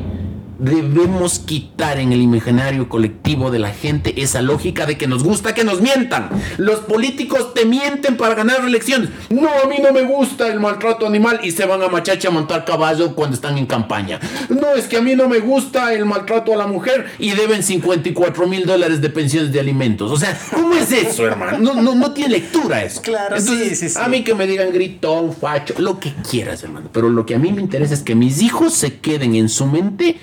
debemos quitar en el imaginario colectivo de la gente esa lógica de que nos gusta que nos mientan. Los políticos te mienten para ganar elecciones. No, a mí no me gusta el maltrato animal y se van a machacha a montar caballo cuando están en campaña. No, es que a mí no me gusta el maltrato a la mujer y deben 54 mil dólares de pensiones de alimentos. O sea, ¿cómo es eso, hermano? No, no, no tiene lectura eso. Claro, sí, sí, sí. A mí que me digan gritón, facho, lo que quieras, hermano. Pero lo que a mí me interesa es que mis hijos se queden en su mente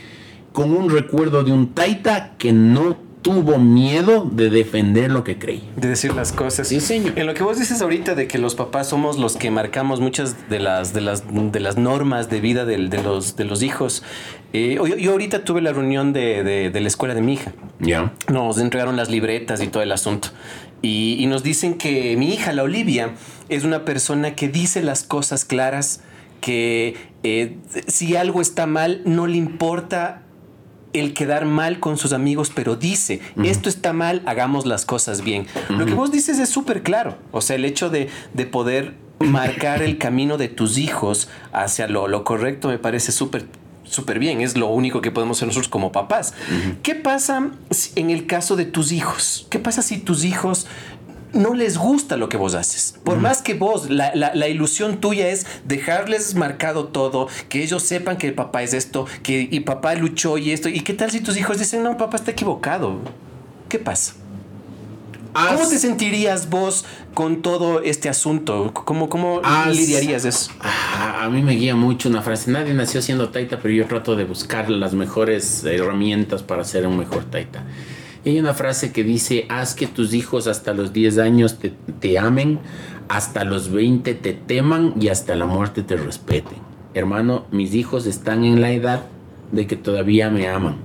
con un recuerdo de un taita que no tuvo miedo de defender lo que creía. De decir las cosas. Sí, señor. En lo que vos dices ahorita de que los papás somos los que marcamos muchas de las, de las, de las normas de vida del- de, los, de los hijos. eh, yo, yo ahorita tuve la reunión de, de- de la escuela de mi hija. Ya. Nos entregaron las libretas y todo el asunto. Y, y nos dicen que mi hija, la Olivia, es una persona que dice las cosas claras, que eh, si algo está mal, no le importa el quedar mal con sus amigos, pero dice, esto está mal, hagamos las cosas bien. Lo que vos dices es súper claro. O sea, el hecho de, de poder marcar el camino de tus hijos hacia lo, lo correcto me parece súper súper bien, es lo único que podemos hacer nosotros como papás. ¿Qué pasa en el caso de tus hijos? ¿Qué pasa si tus hijos no les gusta lo que vos haces. Por más que vos, la, la, ilusión tuya es dejarles marcado todo, que ellos sepan que el papá es esto, que y papá luchó y esto. ¿Y qué tal si tus hijos dicen, no, papá está equivocado? ¿Qué pasa? ¿Cómo te sentirías vos con todo este asunto? ¿Cómo, cómo lidiarías eso? A mí me guía mucho una frase. Nadie nació siendo taita, pero yo trato de buscar las mejores herramientas para ser un mejor taita. Y hay una frase que dice, haz que tus hijos hasta los 10 años te, te amen, hasta los 20 te teman y hasta la muerte te respeten. Hermano, mis hijos están en la edad de que todavía me aman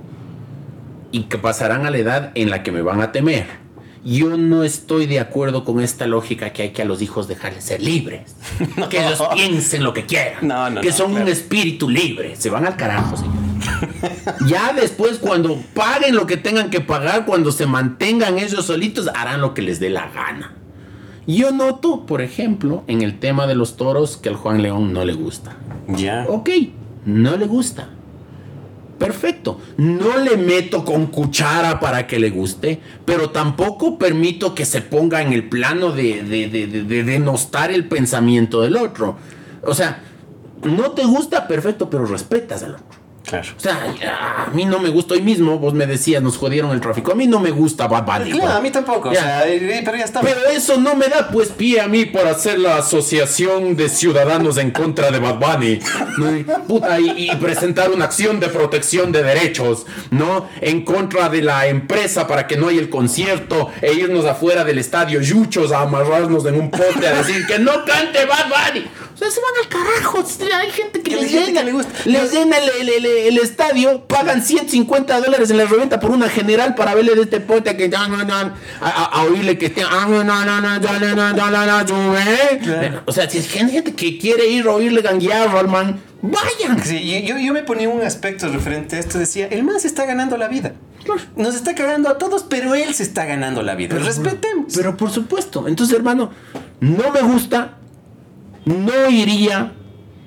y que pasarán a la edad en la que me van a temer yo no estoy de acuerdo con esta lógica que hay que a los hijos dejarles ser libres. Que ellos piensen lo que quieran. que son un espíritu libre. Se van al carajo, señor. Ya después, cuando paguen lo que tengan que pagar, cuando se mantengan ellos solitos, harán lo que les dé la gana. Yo noto, por ejemplo, en el tema de los toros, que al Juan León no le gusta. Ya. Ok, no le gusta. Perfecto. No le meto con cuchara para que le guste, pero tampoco permito que se ponga en el plano de, de, de, denostar el pensamiento del otro. O sea, no te gusta, perfecto, pero respetas al otro. O sea, a mí no me gusta hoy mismo, vos me decías, nos jodieron el tráfico. A mí no me gusta Bad Bunny. Claro, a mí tampoco. pero ya está. Pero eso no me da pues pie a mí por hacer la asociación de ciudadanos en contra de Bad Bunny. y, presentar una acción de protección de derechos, ¿no? En contra de la empresa para que no haya el concierto e irnos afuera del estadio yuchos a amarrarnos en un poste a decir que no cante Bad Bunny. O sea, se van al carajo. Hay gente que, les llena, le gusta. les llena el el estadio, pagan 150 dólares en la reventa por una general para verle de este pote que a, oírle que esté o sea, si es gente que quiere ir a oírle ganguear al man, vayan. Sí, yo, yo me ponía un aspecto referente a esto, decía, el man se está ganando la vida. Nos está cagando a todos, pero él se está ganando la vida. Respetemos. Pero por supuesto. Entonces, hermano, no me gusta, no iría,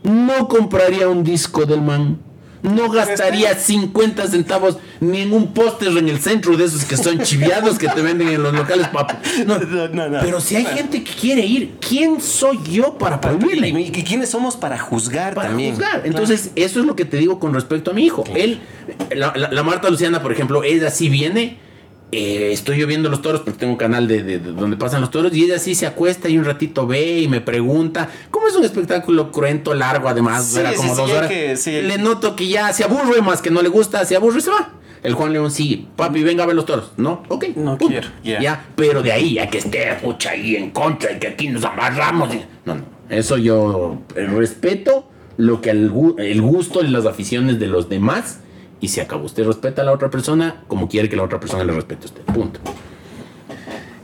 no compraría un disco del man no gastaría 50 centavos ni en un póster en el centro de esos que son chiviados que te venden en los locales, papu. No, no, no, Pero si hay gente que quiere ir, ¿quién soy yo para prohibirle? ¿Y quiénes somos para juzgar para también? Juzgar. Entonces, eso es lo que te digo con respecto a mi hijo. Él, la Marta Luciana, por ejemplo, ella sí viene eh, estoy yo viendo los toros porque tengo un canal de, donde pasan los toros y ella sí se acuesta y un ratito ve y me pregunta, ¿cómo es un espectáculo cruento, largo además? era como dos horas. le noto que ya se aburre más que no le gusta, se aburre y se va. El Juan León sí, papi, venga a ver los toros. No, ok. No quiero. Ya, pero de ahí a que esté pucha ahí en contra y que aquí nos amarramos. No, no. Eso yo respeto lo que el, el gusto y las aficiones de los demás y se acabó. Usted respeta a la otra persona como quiere que la otra persona le respete a usted. Punto.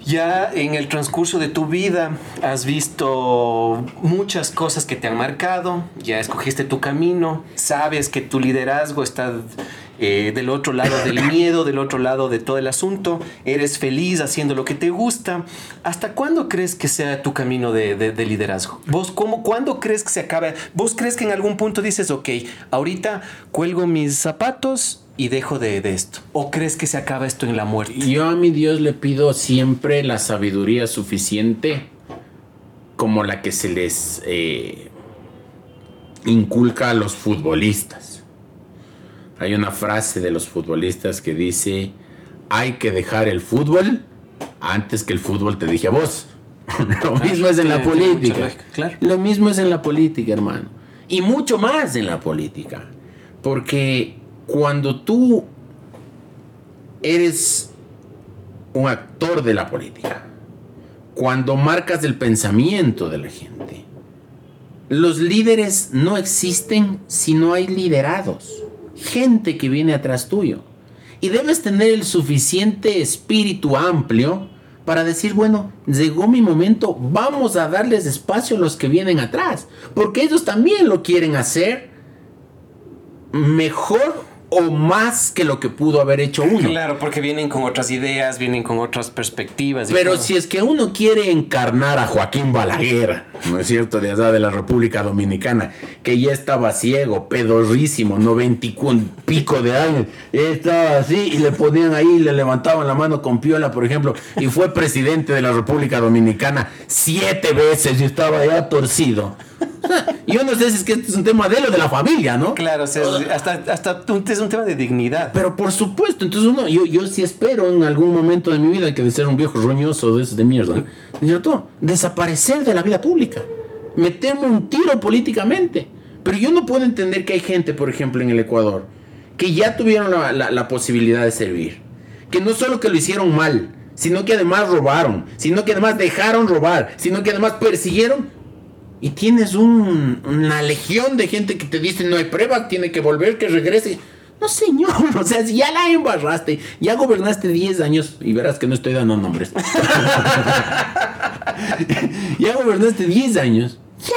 Ya en el transcurso de tu vida has visto muchas cosas que te han marcado, ya escogiste tu camino, sabes que tu liderazgo está eh, del otro lado del miedo, del otro lado de todo el asunto, eres feliz haciendo lo que te gusta. ¿Hasta cuándo crees que sea tu camino de, liderazgo? ¿Vos cómo, cuándo crees que se acabe? ¿Vos crees que en algún punto dices, ok, ahorita cuelgo mis zapatos y dejo de, esto? ¿O crees que se acaba esto en la muerte? Yo a mi Dios le pido siempre la sabiduría suficiente como la que se les eh, inculca a los futbolistas hay una frase de los futbolistas que dice, hay que dejar el fútbol antes que el fútbol te dije a vos. Lo mismo es en la política. Lo mismo es en la política, hermano. Y mucho más en la política. Porque cuando tú eres un actor de la política, cuando marcas el pensamiento de la gente, los líderes no existen si no hay liderados gente que viene atrás tuyo. Y debes tener el suficiente espíritu amplio para decir, bueno, llegó mi momento, vamos a darles espacio a los que vienen atrás, porque ellos también lo quieren hacer mejor o más que lo que pudo haber hecho uno. Claro, porque vienen con otras ideas, vienen con otras perspectivas. Pero si es que uno quiere encarnar a Joaquín Balaguer, ¿no es cierto? De allá de la República Dominicana, que ya estaba ciego, pedorrísimo, noventa y pico de años, estaba así y le ponían ahí, le levantaban la mano con piola, por ejemplo, y fue presidente de la República Dominicana siete veces y estaba ya torcido. Yo no sé si es que este es un tema de lo de la familia, ¿no? Claro, hasta, hasta es un tema de dignidad. Pero por supuesto, entonces uno, yo, yo sí espero en algún momento de mi vida que de ser un viejo roñoso de, de mierda, ¿cierto? Desaparecer de la vida pública, meterme un tiro políticamente. Pero yo no puedo entender que hay gente, por ejemplo, en el Ecuador, que ya tuvieron la, la posibilidad de servir. Que no solo que lo hicieron mal, sino que además robaron, sino que además dejaron robar, sino que además persiguieron y tienes una legión de gente que te dice no hay prueba, tiene que volver, que regrese. No, señor, o sea, si ya la embarraste, ya gobernaste 10 años, y verás que no estoy dando nombres. ya gobernaste 10 años. Ya,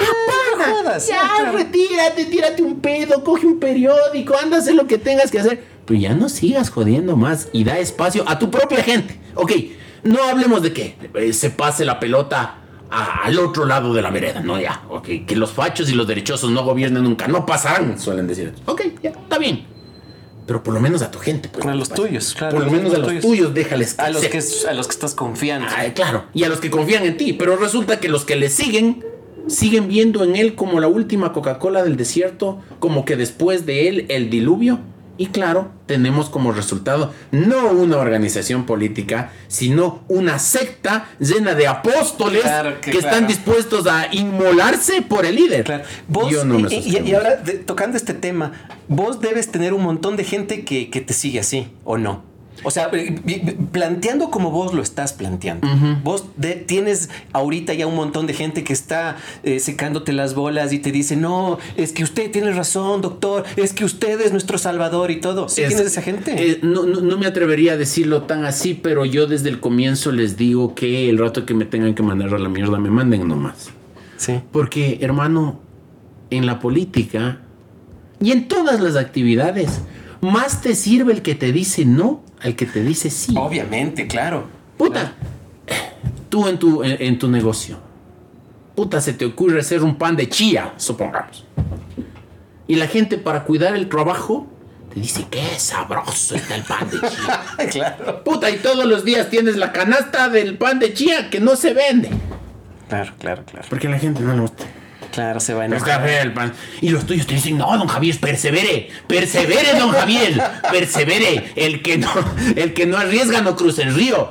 para, ya, retírate, tírate un pedo, coge un periódico, anda a hacer lo que tengas que hacer. Pero ya no sigas jodiendo más y da espacio a tu propia gente. Ok, no hablemos de que eh, se pase la pelota al otro lado de la vereda, ¿no? Ya, ok, que los fachos y los derechosos no gobiernen nunca, no pasarán, suelen decir. Ok, ya, está bien. Pero por lo menos a tu gente, pues. A los tuyos, claro. Por lo menos a los tuyos, déjales. A los, que, a los que estás confiando. Ah, claro, y a los que confían en ti. Pero resulta que los que le siguen, siguen viendo en él como la última Coca-Cola del desierto, como que después de él el diluvio. Y claro, tenemos como resultado no una organización política, sino una secta llena de apóstoles que, están dispuestos a inmolarse por el líder. Yo no me y, y, ahora, tocando este tema, vos debes tener un montón de gente que, que te sigue así, ¿o no? O sea, eh, planteando como vos lo estás planteando. Vos tienes ahorita ya un montón de gente que está eh, secándote las bolas y te dice, no, es que usted tiene razón, doctor, es que usted es nuestro salvador y todo. ¿Sí tienes esa gente? Eh, no, no, me atrevería a decirlo tan así, pero yo desde el comienzo les digo que el rato que me tengan que mandar a la mierda, me manden nomás. Sí. Porque, hermano, en la política y en todas las actividades, más te sirve el que te dice no al que te dice sí. Obviamente, claro. Puta, tú en tu, en, tu negocio, puta, se te ocurre hacer un pan de chía, supongamos. Y la gente para cuidar el trabajo te dice, qué sabroso está el pan de chía. claro. Puta, y todos los días tienes la canasta del pan de chía que no se vende. Claro, claro, claro. Porque la gente no le gusta. Claro, se va a enojar. Y los tuyos te dicen, no, don Javier, persevere, persevere, don Javier, persevere. El que no, el que no arriesga no cruza el río.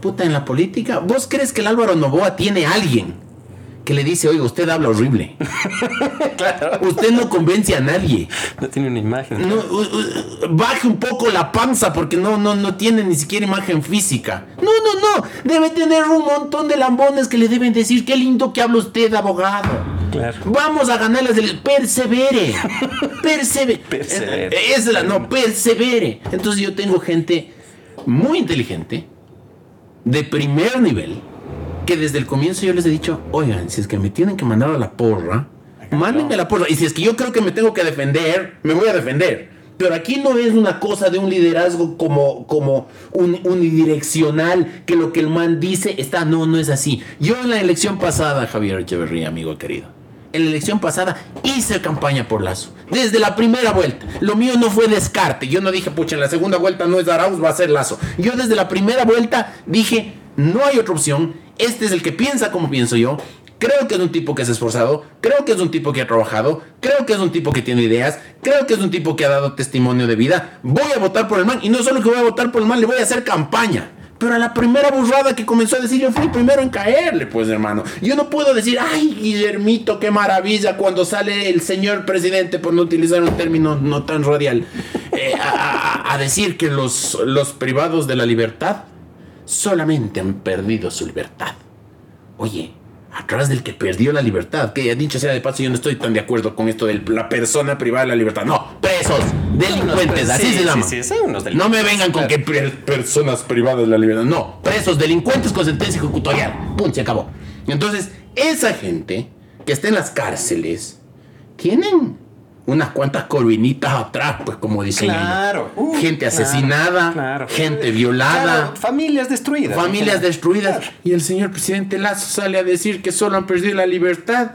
Puta, en la política, ¿vos crees que el Álvaro Novoa tiene a alguien que le dice, oiga, usted habla horrible. claro. Usted no convence a nadie. No tiene una imagen. No, baje un poco la panza porque no, no, no tiene ni siquiera imagen física. No, no, no. Debe tener un montón de lambones que le deben decir, qué lindo que habla usted, abogado. Claro. Vamos a ganar las Persevere. persevere. persevere. Es la, no, persevere. Entonces yo tengo gente muy inteligente, de primer nivel que desde el comienzo yo les he dicho, oigan, si es que me tienen que mandar a la porra, mándenme a la porra. Y si es que yo creo que me tengo que defender, me voy a defender. Pero aquí no es una cosa de un liderazgo como, como un, unidireccional, que lo que el man dice está, no, no es así. Yo en la elección pasada, Javier Echeverría, amigo querido, en la elección pasada hice campaña por Lazo. Desde la primera vuelta. Lo mío no fue descarte. Yo no dije, pucha, en la segunda vuelta no es Arauz, va a ser Lazo. Yo desde la primera vuelta dije, no hay otra opción este es el que piensa como pienso yo. Creo que es un tipo que es esforzado, creo que es un tipo que ha trabajado, creo que es un tipo que tiene ideas, creo que es un tipo que ha dado testimonio de vida. Voy a votar por el man y no solo que voy a votar por el man, le voy a hacer campaña. Pero a la primera burrada que comenzó a decir, yo fui el primero en caerle, pues hermano. Yo no puedo decir, ay, Guillermito, qué maravilla cuando sale el señor presidente, por no utilizar un término no tan radial, eh, a, decir que los, los privados de la libertad solamente han perdido su libertad. Oye, atrás del que perdió la libertad, que dicho sea de paso, yo no estoy tan de acuerdo con esto de la persona privada de la libertad. No, presos, delincuentes, así se llama. no me vengan con que personas privadas de la libertad. No, presos, delincuentes con sentencia ejecutorial. Punto, se acabó. Entonces, esa gente que está en las cárceles, tienen unas cuantas corvinitas atrás, pues como dicen Claro. ellos. Uh, gente asesinada, claro. gente violada. Claro, familias destruidas. familias Claro. destruidas. Y el señor presidente Lazo sale a decir que solo han perdido la libertad.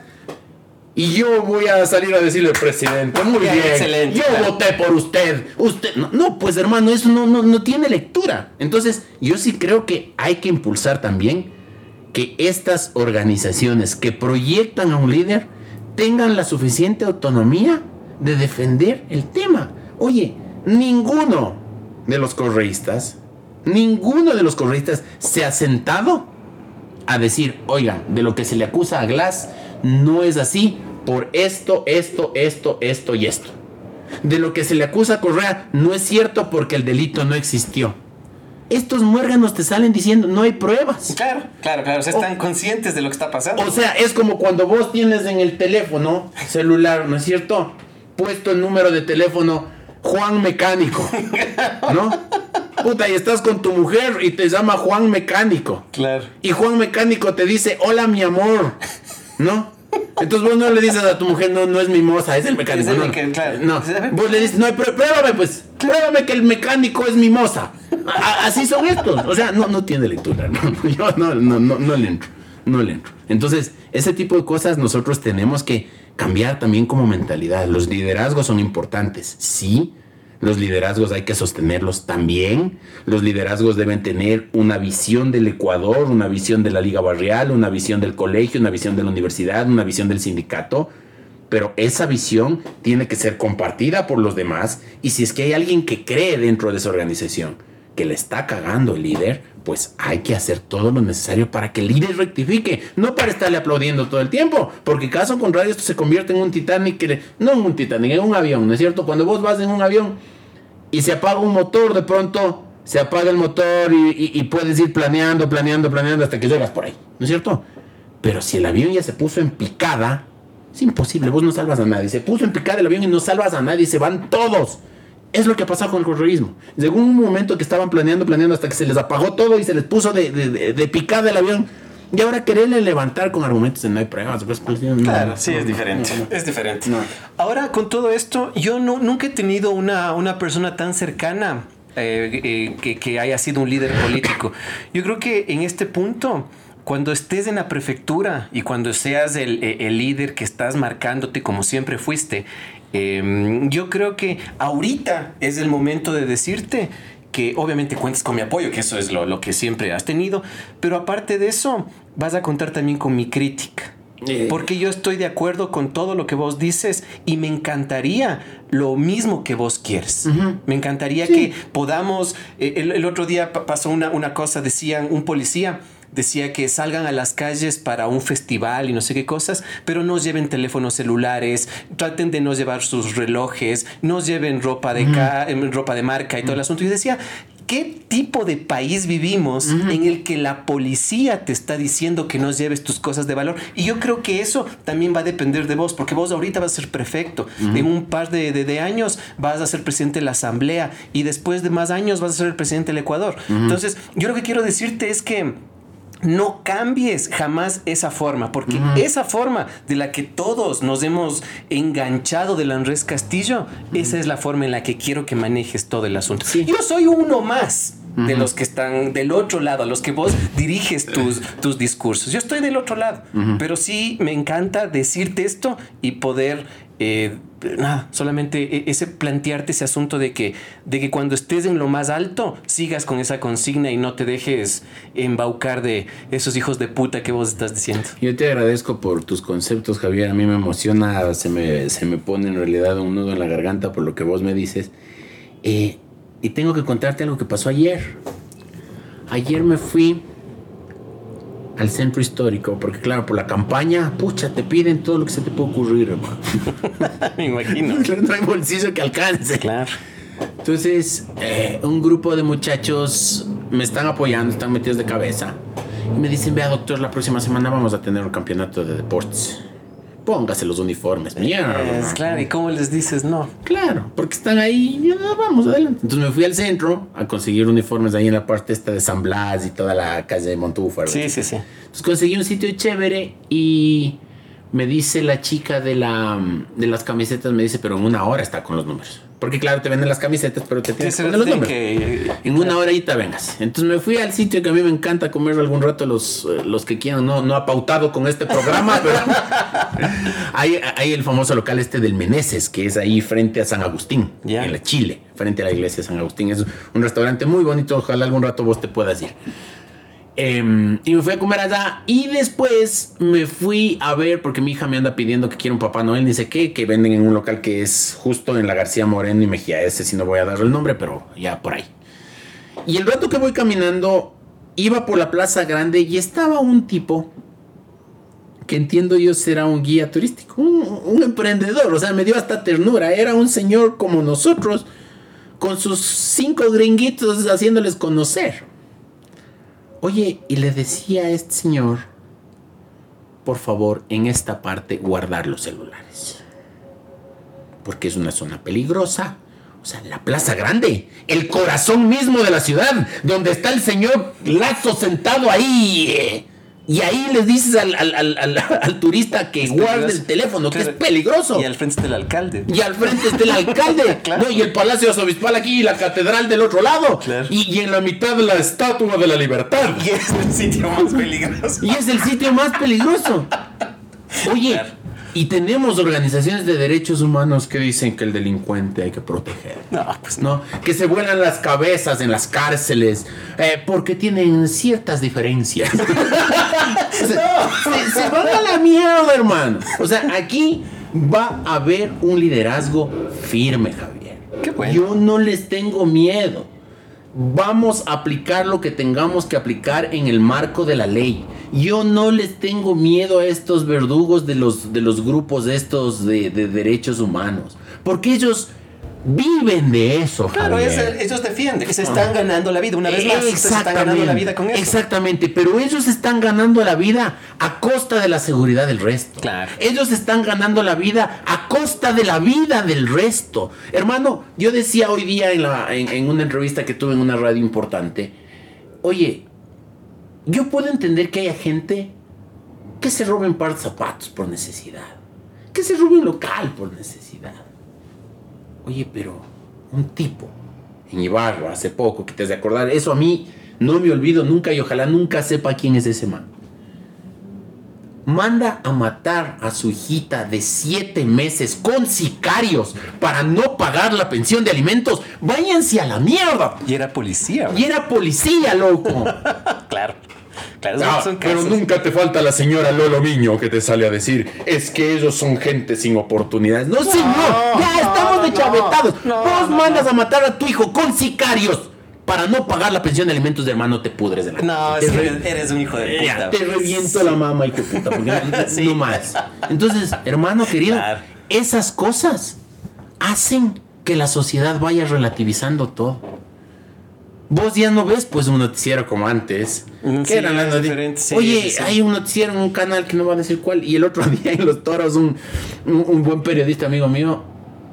Y yo voy a salir a decirle al presidente, muy bien, excelente, yo claro. voté por usted. Usted, no, no, pues hermano, eso no, no, no tiene lectura. Entonces, yo sí creo que hay que impulsar también que estas organizaciones que proyectan a un líder tengan la suficiente autonomía de defender el tema. Oye, ninguno de los correístas, ninguno de los correístas se ha sentado a decir, oigan, de lo que se le acusa a Glass no es así por esto, esto, esto, esto y esto. De lo que se le acusa a Correa no es cierto porque el delito no existió. Estos muérganos te salen diciendo no hay pruebas. Claro, claro, claro. O sea, están conscientes de lo que está pasando. O sea, es como cuando vos tienes en el teléfono celular, ¿no es cierto? Puesto el número de teléfono Juan Mecánico, ¿no? Puta, y estás con tu mujer y te llama Juan Mecánico. claro. Y Juan Mecánico te dice, hola mi amor, ¿no? Entonces vos no le dices a tu mujer, no, no es mi moza, es el mecánico. Es el no, claro. no. Vos le dices, no, prue- pruébame pues, pruébame que el mecánico es mi moza. A- así son estos. O sea, no, no tiene lectura. No, No, yo no, no, no, no le entro. No le entro. Entonces, ese tipo de cosas nosotros tenemos que cambiar también como mentalidad. Los liderazgos son importantes, sí. Los liderazgos hay que sostenerlos también. Los liderazgos deben tener una visión del Ecuador, una visión de la liga barrial, una visión del colegio, una visión de la universidad, una visión del sindicato. Pero esa visión tiene que ser compartida por los demás. Y si es que hay alguien que cree dentro de esa organización que le está cagando el líder, pues hay que hacer todo lo necesario para que el líder rectifique, no para estarle aplaudiendo todo el tiempo, porque caso contrario esto se convierte en un Titanic, que no en un Titanic, en un avión, ¿no es cierto? Cuando vos vas en un avión y se apaga un motor, de pronto se apaga el motor y, y- y puedes ir planeando, planeando, planeando hasta que llegas por ahí, ¿no es cierto? Pero si el avión ya se puso en picada, es imposible, vos no salvas a nadie. Se puso en picada el avión y no salvas a nadie, se van todos. Es lo que ha pasado con el correísmo. Llegó un momento que estaban planeando, planeando hasta que se les apagó todo y se les puso de, de- de- de picada el avión. Y ahora quererle levantar con argumentos de no hay pruebas. pues, pues, no, Claro, sí, no, es diferente. Es diferente. Ahora, con todo esto, yo no, nunca he tenido una, una persona tan cercana eh, eh, que, que haya sido un líder político. Yo creo que en este punto, cuando estés en la prefectura y cuando seas el, eh, el líder que estás marcándote como siempre fuiste, eh, yo creo que ahorita es el momento de decirte que obviamente cuentas con mi apoyo, que eso es lo, lo que siempre has tenido, pero aparte de eso, vas a contar también con mi crítica. Eh. Porque yo estoy de acuerdo con todo lo que vos dices y me encantaría lo mismo que vos quieres. Me encantaría que podamos, eh, el, el otro día pa- pasó una, una cosa, decían un policía. Decía que salgan a las calles para un festival y no sé qué cosas, pero no lleven teléfonos celulares, traten de no llevar sus relojes, no lleven ropa de, ca- em, ropa de marca y todo el asunto. Y decía, ¿qué tipo de país vivimos en el que la policía te está diciendo que no lleves tus cosas de valor? Y yo creo que eso también va a depender de vos, porque vos ahorita vas a ser prefecto. En un par de, de- de años vas a ser presidente de la asamblea y después de más años vas a ser el presidente del Ecuador. Entonces, yo lo que quiero decirte es que no cambies jamás esa forma, porque esa forma de la que todos nos hemos enganchado del Andrés Castillo, esa es la forma en la que quiero que manejes todo el asunto. Sí. Yo soy uno más de los que están del otro lado, a los que vos diriges tus, tus discursos. Yo estoy del otro lado, pero sí me encanta decirte esto y poder... eh, nada, solamente e- ese plantearte ese asunto de que, de que cuando estés en lo más alto sigas con esa consigna y no te dejes embaucar de esos hijos de puta que vos estás diciendo. Yo te agradezco por tus conceptos, Javier. A mí me emociona, se me, se me pone en realidad un nudo en la garganta por lo que vos me dices. Eh, y tengo que contarte algo que pasó ayer. Ayer me fui al centro histórico, porque claro, por la campaña, pucha, te piden todo lo que se te puede ocurrir, hermano. Me imagino. no hay bolsillo que alcance. Claro. Entonces, eh, un grupo de muchachos me están apoyando, están metidos de cabeza. Y me dicen, vea doctor, la próxima semana vamos a tener un campeonato de deportes. Póngase los uniformes. Mierda. Es claro, ¿y cómo les dices no? Claro, porque están ahí, "Ah, vamos adelante. Entonces me fui al centro a conseguir uniformes ahí en la parte esta de San Blas y toda la calle de Montúfar. Sí, sí, sí. Entonces conseguí un sitio chévere y me dice la chica de, la, de las camisetas, me dice, pero en una hora está con los números. Porque claro, te venden las camisetas, pero te tienes que poner los números. Que, en una horita vengas. Entonces me fui al sitio que a mí me encanta comer algún rato los, eh, los que quieran. No, no ha pautado con este programa, pero hay, hay, el famoso local este del Meneses, que es ahí frente a San Agustín, en la Chile, frente a la iglesia de San Agustín. Es un restaurante muy bonito, ojalá algún rato vos te puedas ir. Em, y me fui a comer allá. Y después me fui a ver, porque mi hija me anda pidiendo que quiera un Papá Noel, dice que, que venden en un local que es justo en la García Moreno y Mejía. Ese si no voy a dar el nombre, pero ya por ahí. Y el rato que voy caminando, iba por la Plaza Grande y estaba un tipo que entiendo yo será un guía turístico, un, un emprendedor. O sea, me dio hasta ternura. Era un señor como nosotros, con sus cinco gringuitos haciéndoles conocer. Oye, y le decía a este señor, por favor, en esta parte guardar los celulares. Porque es una zona peligrosa. O sea, la Plaza Grande, el corazón mismo de la ciudad, donde está el señor Lazo sentado ahí. Y ahí le dices al, turista que guarde el teléfono, que es peligroso. Y al frente está el alcalde. Y al frente está el alcalde. no, y el Palacio Arzobispal aquí y la catedral del otro lado. Y, en la mitad la Estatua de la Libertad. Y es el sitio más peligroso. Y es el sitio más peligroso. Oye, y tenemos organizaciones de derechos humanos que dicen que el delincuente hay que proteger. No, pues no. Que se vuelan las cabezas en las cárceles eh, porque tienen ciertas diferencias. se, van a la mierda, hermano. O sea, aquí va a haber un liderazgo firme, Javier. Qué bueno. Yo no les tengo miedo. Vamos a aplicar lo que tengamos que aplicar en el marco de la ley. Yo no les tengo miedo a estos verdugos de los, de los grupos estos de, de derechos humanos. Porque ellos viven de eso. Claro, ellos defienden, que se están ganando la vida. Una vez más, se están ganando la vida con eso. Exactamente, pero ellos están ganando la vida a costa de la seguridad del resto. Claro. Ellos están ganando la vida a costa de la vida del resto. Hermano, yo decía hoy día en, la, en, una entrevista que tuve en una radio importante, oye, yo puedo entender que haya gente que se robe un par de zapatos por necesidad, que se robe un local por necesidad Oye, pero un tipo en Ibarra hace poco que te has de acordar, eso a mí no me olvido nunca y ojalá nunca sepa quién es ese man. Manda a matar a su hijita de siete meses con sicarios para no pagar la pensión de alimentos. Váyanse a la mierda. Y era policía. Y era policía, loco. claro. Ah, pero nunca te falta la señora Lolo Miño que te sale a decir, es que ellos son gente sin oportunidades. No, señor, ya estamos de chavetados. Vos mandas a matar a tu hijo con sicarios para no pagar la pensión de alimentos de hermano, te pudres de la No, eres un hijo de puta. te reviento la mamá, hijo de puta, porque no, más. Entonces, hermano querido, esas cosas hacen que la sociedad vaya relativizando todo. Vos ya no ves pues un noticiero como antes. Mm, sí, eran las noticias? Oye, hay un noticiero en un canal que no va a decir cuál. Y el otro día en Los Toros, un, buen periodista amigo mío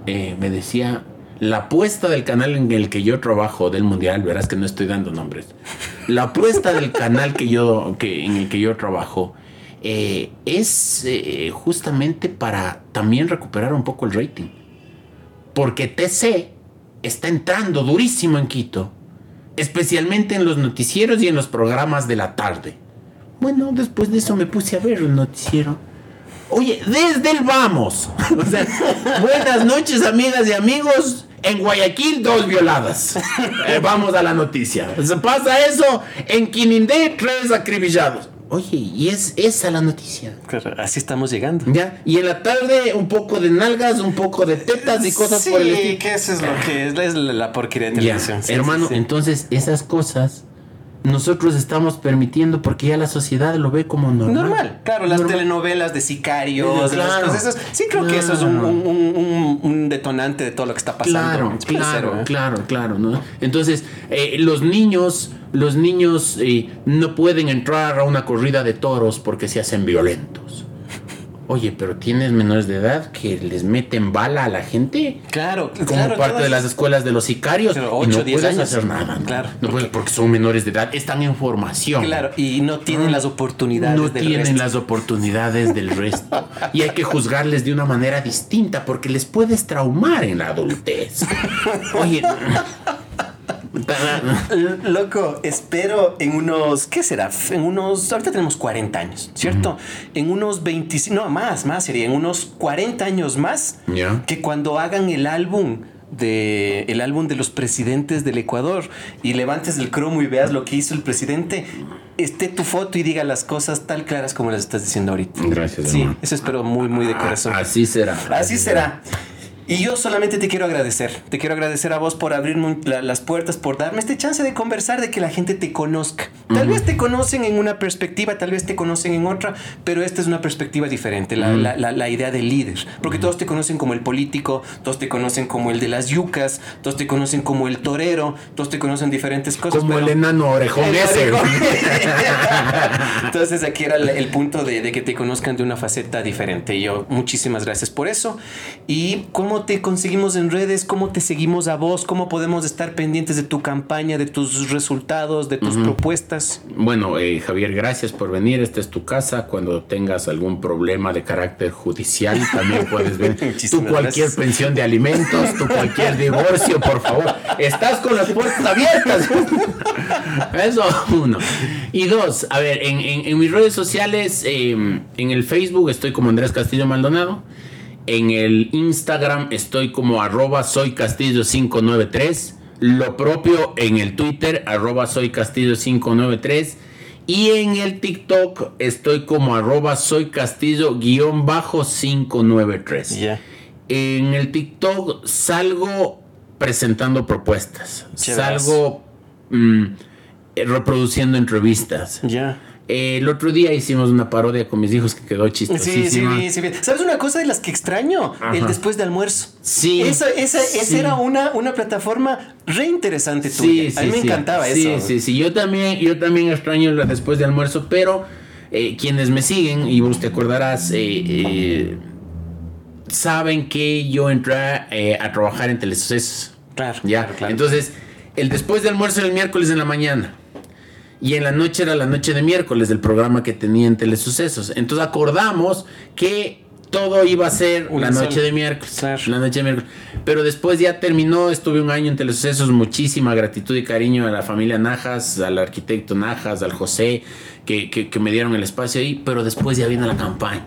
eh, me decía, la apuesta del canal en el que yo trabajo del Mundial, verás que no estoy dando nombres. La apuesta del canal que yo, que, en el que yo trabajo eh, es eh, justamente para también recuperar un poco el rating. Porque TC está entrando durísimo en Quito especialmente en los noticieros y en los programas de la tarde. Bueno, después de eso me puse a ver el noticiero. Oye, desde el vamos. o sea, buenas noches, amigas y amigos. En Guayaquil, dos violadas. Eh, vamos a la noticia. Se pasa eso. En Quinindé, tres acribillados. Oye, y es esa la noticia. así estamos llegando. Ya, y en la tarde un poco de nalgas, un poco de tetas y cosas por el estilo. que eso es lo que es, la porquería de televisión. hermano, entonces esas cosas nosotros estamos permitiendo porque ya la sociedad lo ve como normal. Normal, claro, las telenovelas de sicarios, claro, sí creo que eso es un, detonante de todo lo que está pasando. Claro, claro, ¿eh? claro, claro, ¿no? Entonces, eh, los niños, los niños eh, no pueden entrar a una corrida de toros porque se hacen violentos. Oye, pero tienes menores de edad que les meten bala a la gente. Claro, Como claro. parte todas- de las escuelas de los sicarios. Pero y ocho, no diez puedes años. hacer nada. Claro. No puedes porque son menores de edad. Están en formación. Claro, y no tienen las oportunidades No del tienen resto. las oportunidades del resto. Y hay que juzgarles de una manera distinta porque les puedes traumar en la adultez. Oye. Loco, espero en unos, ¿qué será? En unos, ahorita tenemos 40 años, ¿cierto? En unos 25, no, más, más sería, en unos 40 años más, Ya. que cuando hagan el álbum de el álbum de los presidentes del Ecuador y levantes el cromo y veas lo que hizo el presidente, esté tu foto y diga las cosas tal claras como las estás diciendo ahorita. Gracias, Sí, hermano. eso espero muy, muy de corazón. Así será. Así será. Y yo solamente te quiero agradecer. Te quiero agradecer a vos por abrirme la- las puertas, por darme este chance de conversar, de que la gente te conozca. Tal vez te conocen en una perspectiva, tal vez te conocen en otra, pero esta es una perspectiva diferente, la, la- la- la idea del líder. Porque todos te conocen como el político, todos te conocen como el de las yucas, todos te conocen como el torero, todos te conocen diferentes cosas. Como pero- el enano orejón el ese. orejón. Entonces aquí era el, punto de, de que te conozcan de una faceta diferente. Y yo muchísimas gracias por eso. ¿Y cómo te conseguimos en redes? ¿Cómo te seguimos a vos? ¿Cómo podemos estar pendientes de tu campaña, de tus resultados, de tus propuestas? Bueno, eh, Javier, gracias por venir. Esta es tu casa. Cuando tengas algún problema de carácter judicial, también puedes venir. tú cualquier gracias. pensión de alimentos, tú cualquier divorcio, por favor. Estás con las puertas abiertas. Eso, uno. Y dos, a ver, en, en- en mis redes sociales, eh, en el Facebook estoy como Andrés Castillo Maldonado. En el Instagram estoy como arroba soy castillo 593. Lo propio en el Twitter, arroba soy castillo 593. Y en el TikTok estoy como arroba soy castillo guion bajo 593. Ya. En el TikTok salgo presentando propuestas. Salgo mm, reproduciendo entrevistas. Ya. Eh, el otro día hicimos una parodia con mis hijos que quedó Sí, sí, chistosísima. vi, sí, vi. ¿Sabes una cosa de las que extraño? El después de almuerzo. Sí, Esa, esa, esa sí. era una, una plataforma re interesante Sí, tuya. sí, A mí me sí. encantaba sí, eso. Sí, sí, Yo también, yo también extraño la después de almuerzo, pero eh, quienes me siguen, y vos te acordarás, eh, eh, saben que yo entré a trabajar en Telesucesos. Claro, Ya, claro, claro. entonces, el después de almuerzo era el miércoles en la mañana. Y en la noche era la noche de miércoles del programa que tenía en Telesucesos. Entonces acordamos que todo iba a ser la noche de miércoles. La noche de miércoles. Pero después ya terminó, estuve un año en Telesucesos. Muchísima gratitud y cariño a la familia Najas, al arquitecto Najas, al José, que, que- que me dieron el espacio ahí. Pero después ya viene la campaña.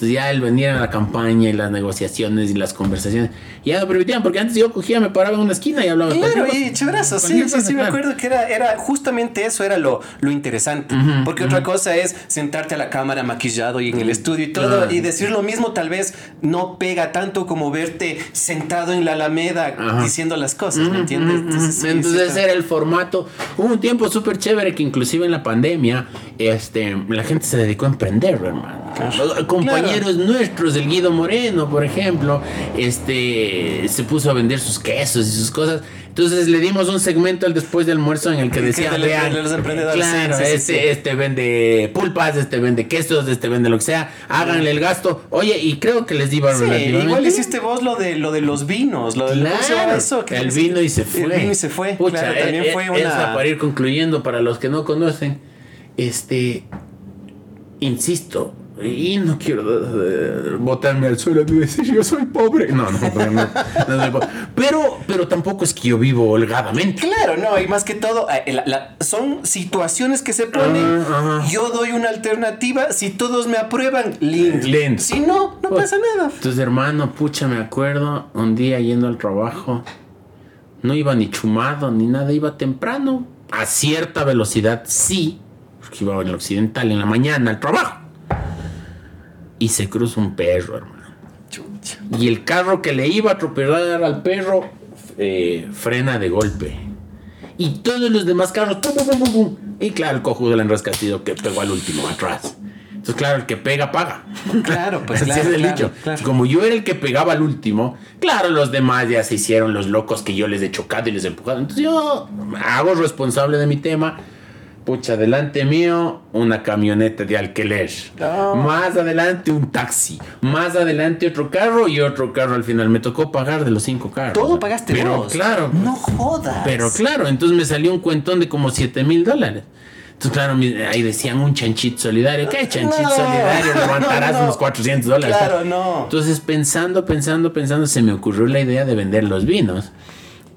Entonces ya el venir a la campaña y las negociaciones y las conversaciones ya no permitían, porque antes yo cogía, me paraba en una esquina y hablaba. Claro, y chéverazo, sí, sí, sí, me acuerdo que era, era justamente eso, era lo, lo interesante. Porque otra cosa es sentarte a la cámara maquillado y en el estudio y todo, y decir lo mismo tal vez no pega tanto como verte sentado en la alameda diciendo las cosas, ¿me entiendes? Entonces, sí, Entonces sí, era el formato. Hubo un tiempo súper chévere que inclusive en la pandemia este, la gente se dedicó a emprender, hermano. Compañeros nuestros, el Guido Moreno, por ejemplo, este, se puso a vender sus quesos y sus cosas. Entonces le dimos un segmento al después del almuerzo en el que Que decía, vean, claro, sí, este, sí. este vende pulpas, este vende quesos, este vende lo que sea, háganle el gasto. Oye, y creo que les di igual hiciste vos lo de lo de los vinos, lo de ¿cómo se llama Claro, eso? ¿Qué el vino y se fue. El vino y se fue. Pucha, claro, también eh, fue eh, una. esa para ir concluyendo para los que no conocen. Este, insisto, y no quiero eh, botarme al suelo y decir yo soy pobre. No, no, no, no, no soy pobre. Pero, pero tampoco es que yo vivo holgadamente. Claro, no, y más que todo, eh, la- la- son situaciones que se ponen. Ah. Yo doy una alternativa. Si todos me aprueban, lindo. Lindo. Si no, no Pues, pasa nada. Entonces, hermano, pucha, me acuerdo un día yendo al trabajo. No iba ni chumado ni nada, iba temprano. A cierta velocidad, sí. Porque iba en el occidental en la mañana al trabajo. Y se cruza un perro, hermano. Chucha. Y el carro que le iba a atropellar al perro eh, frena de golpe. Y todos los demás carros. pum, pum, pum, pum. Y claro, el cojudo del enrascatido que pegó al último atrás. Entonces, claro, el que pega, paga. Claro, pues Así claro, es el claro, dicho. claro. Como yo era el que pegaba al último, claro, los demás ya se hicieron los locos que yo les he chocado y les he empujado. Entonces yo hago responsable de mi tema. Pucha, delante mío, una camioneta de alquiler. Más adelante, un taxi. Más adelante, otro carro y otro carro al final. Me tocó pagar de los cinco carros. Todo pagaste Pero vos. claro. No jodas. Pero claro, entonces me salió un cuentón de como 7 mil dólares. Entonces, claro, ahí decían un chanchito solidario. ¿Qué chanchito No. solidario? Levantarás No. unos 400 dólares. Claro, no. Entonces, pensando, pensando, pensando, se me ocurrió la idea de vender los vinos.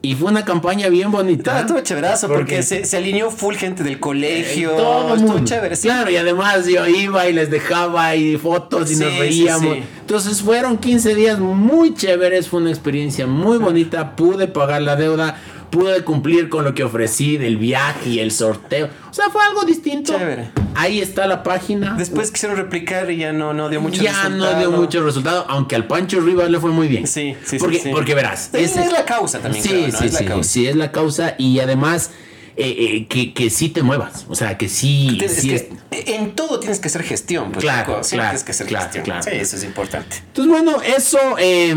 Y fue una campaña bien bonita. Estaba todo chéverazo porque, Porque- se, se alineó full gente del colegio. todo estuvo mundo. chévere, sí. Claro, y además yo iba y les dejaba y fotos y Sí, nos reíamos. sí. Entonces fueron 15 días muy chéveres, fue una experiencia muy bonita, pude pagar la deuda, pude cumplir con lo que ofrecí del viaje y el sorteo. O sea, fue algo distinto. Chévere. Ahí está la página. Después quisieron replicar y ya no, no dio mucho ya resultado. no dio mucho resultado, aunque al Pancho Rivas le fue muy bien. Sí, sí, sí, porque, sí. Porque verás, Sí, es la causa también, Sí, creo, ¿no? sí, Es la sí, causa. sí, es la causa y además eh, eh, que, que sí te muevas, o sea, que sí, Tienes sí que- es- en todo tienes que hacer gestión. Pues, Claro, claro, tienes que hacer claro, gestión. claro. Sí, eso es importante. Entonces, bueno, eso eh,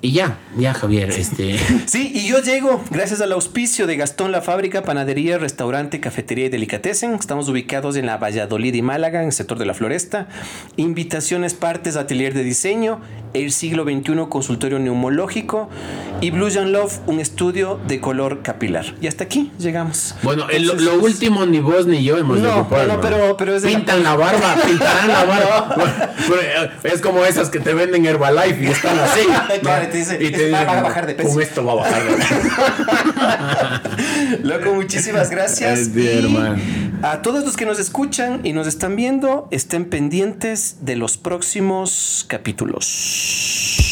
y ya, ya Javier, este... Sí, y yo llego gracias al auspicio de Gastón La Fábrica, Panadería, Restaurante, Cafetería y Delicatessen. Estamos ubicados en la Valladolid y Málaga, en el sector de la Floresta. Invitaciones, partes, atelier de diseño, el siglo XXI, consultorio neumológico y Blue John Love, un estudio de color capilar. Y hasta aquí llegamos. Bueno, el- lo, último ni vos ni yo hemos de No, ocupar, no, pero- pero es de la- Pintan la barba, pintarán la barba. Pero, eh, es como esas que te venden Herbalife y están así. Claro, te dice, Y te "Va- va a dicen, bajar de peso". Con esto va a bajar de peso. Loco, muchísimas gracias. Es bien, Y hermano. A todos los que nos escuchan y nos están viendo, estén pendientes de los próximos capítulos.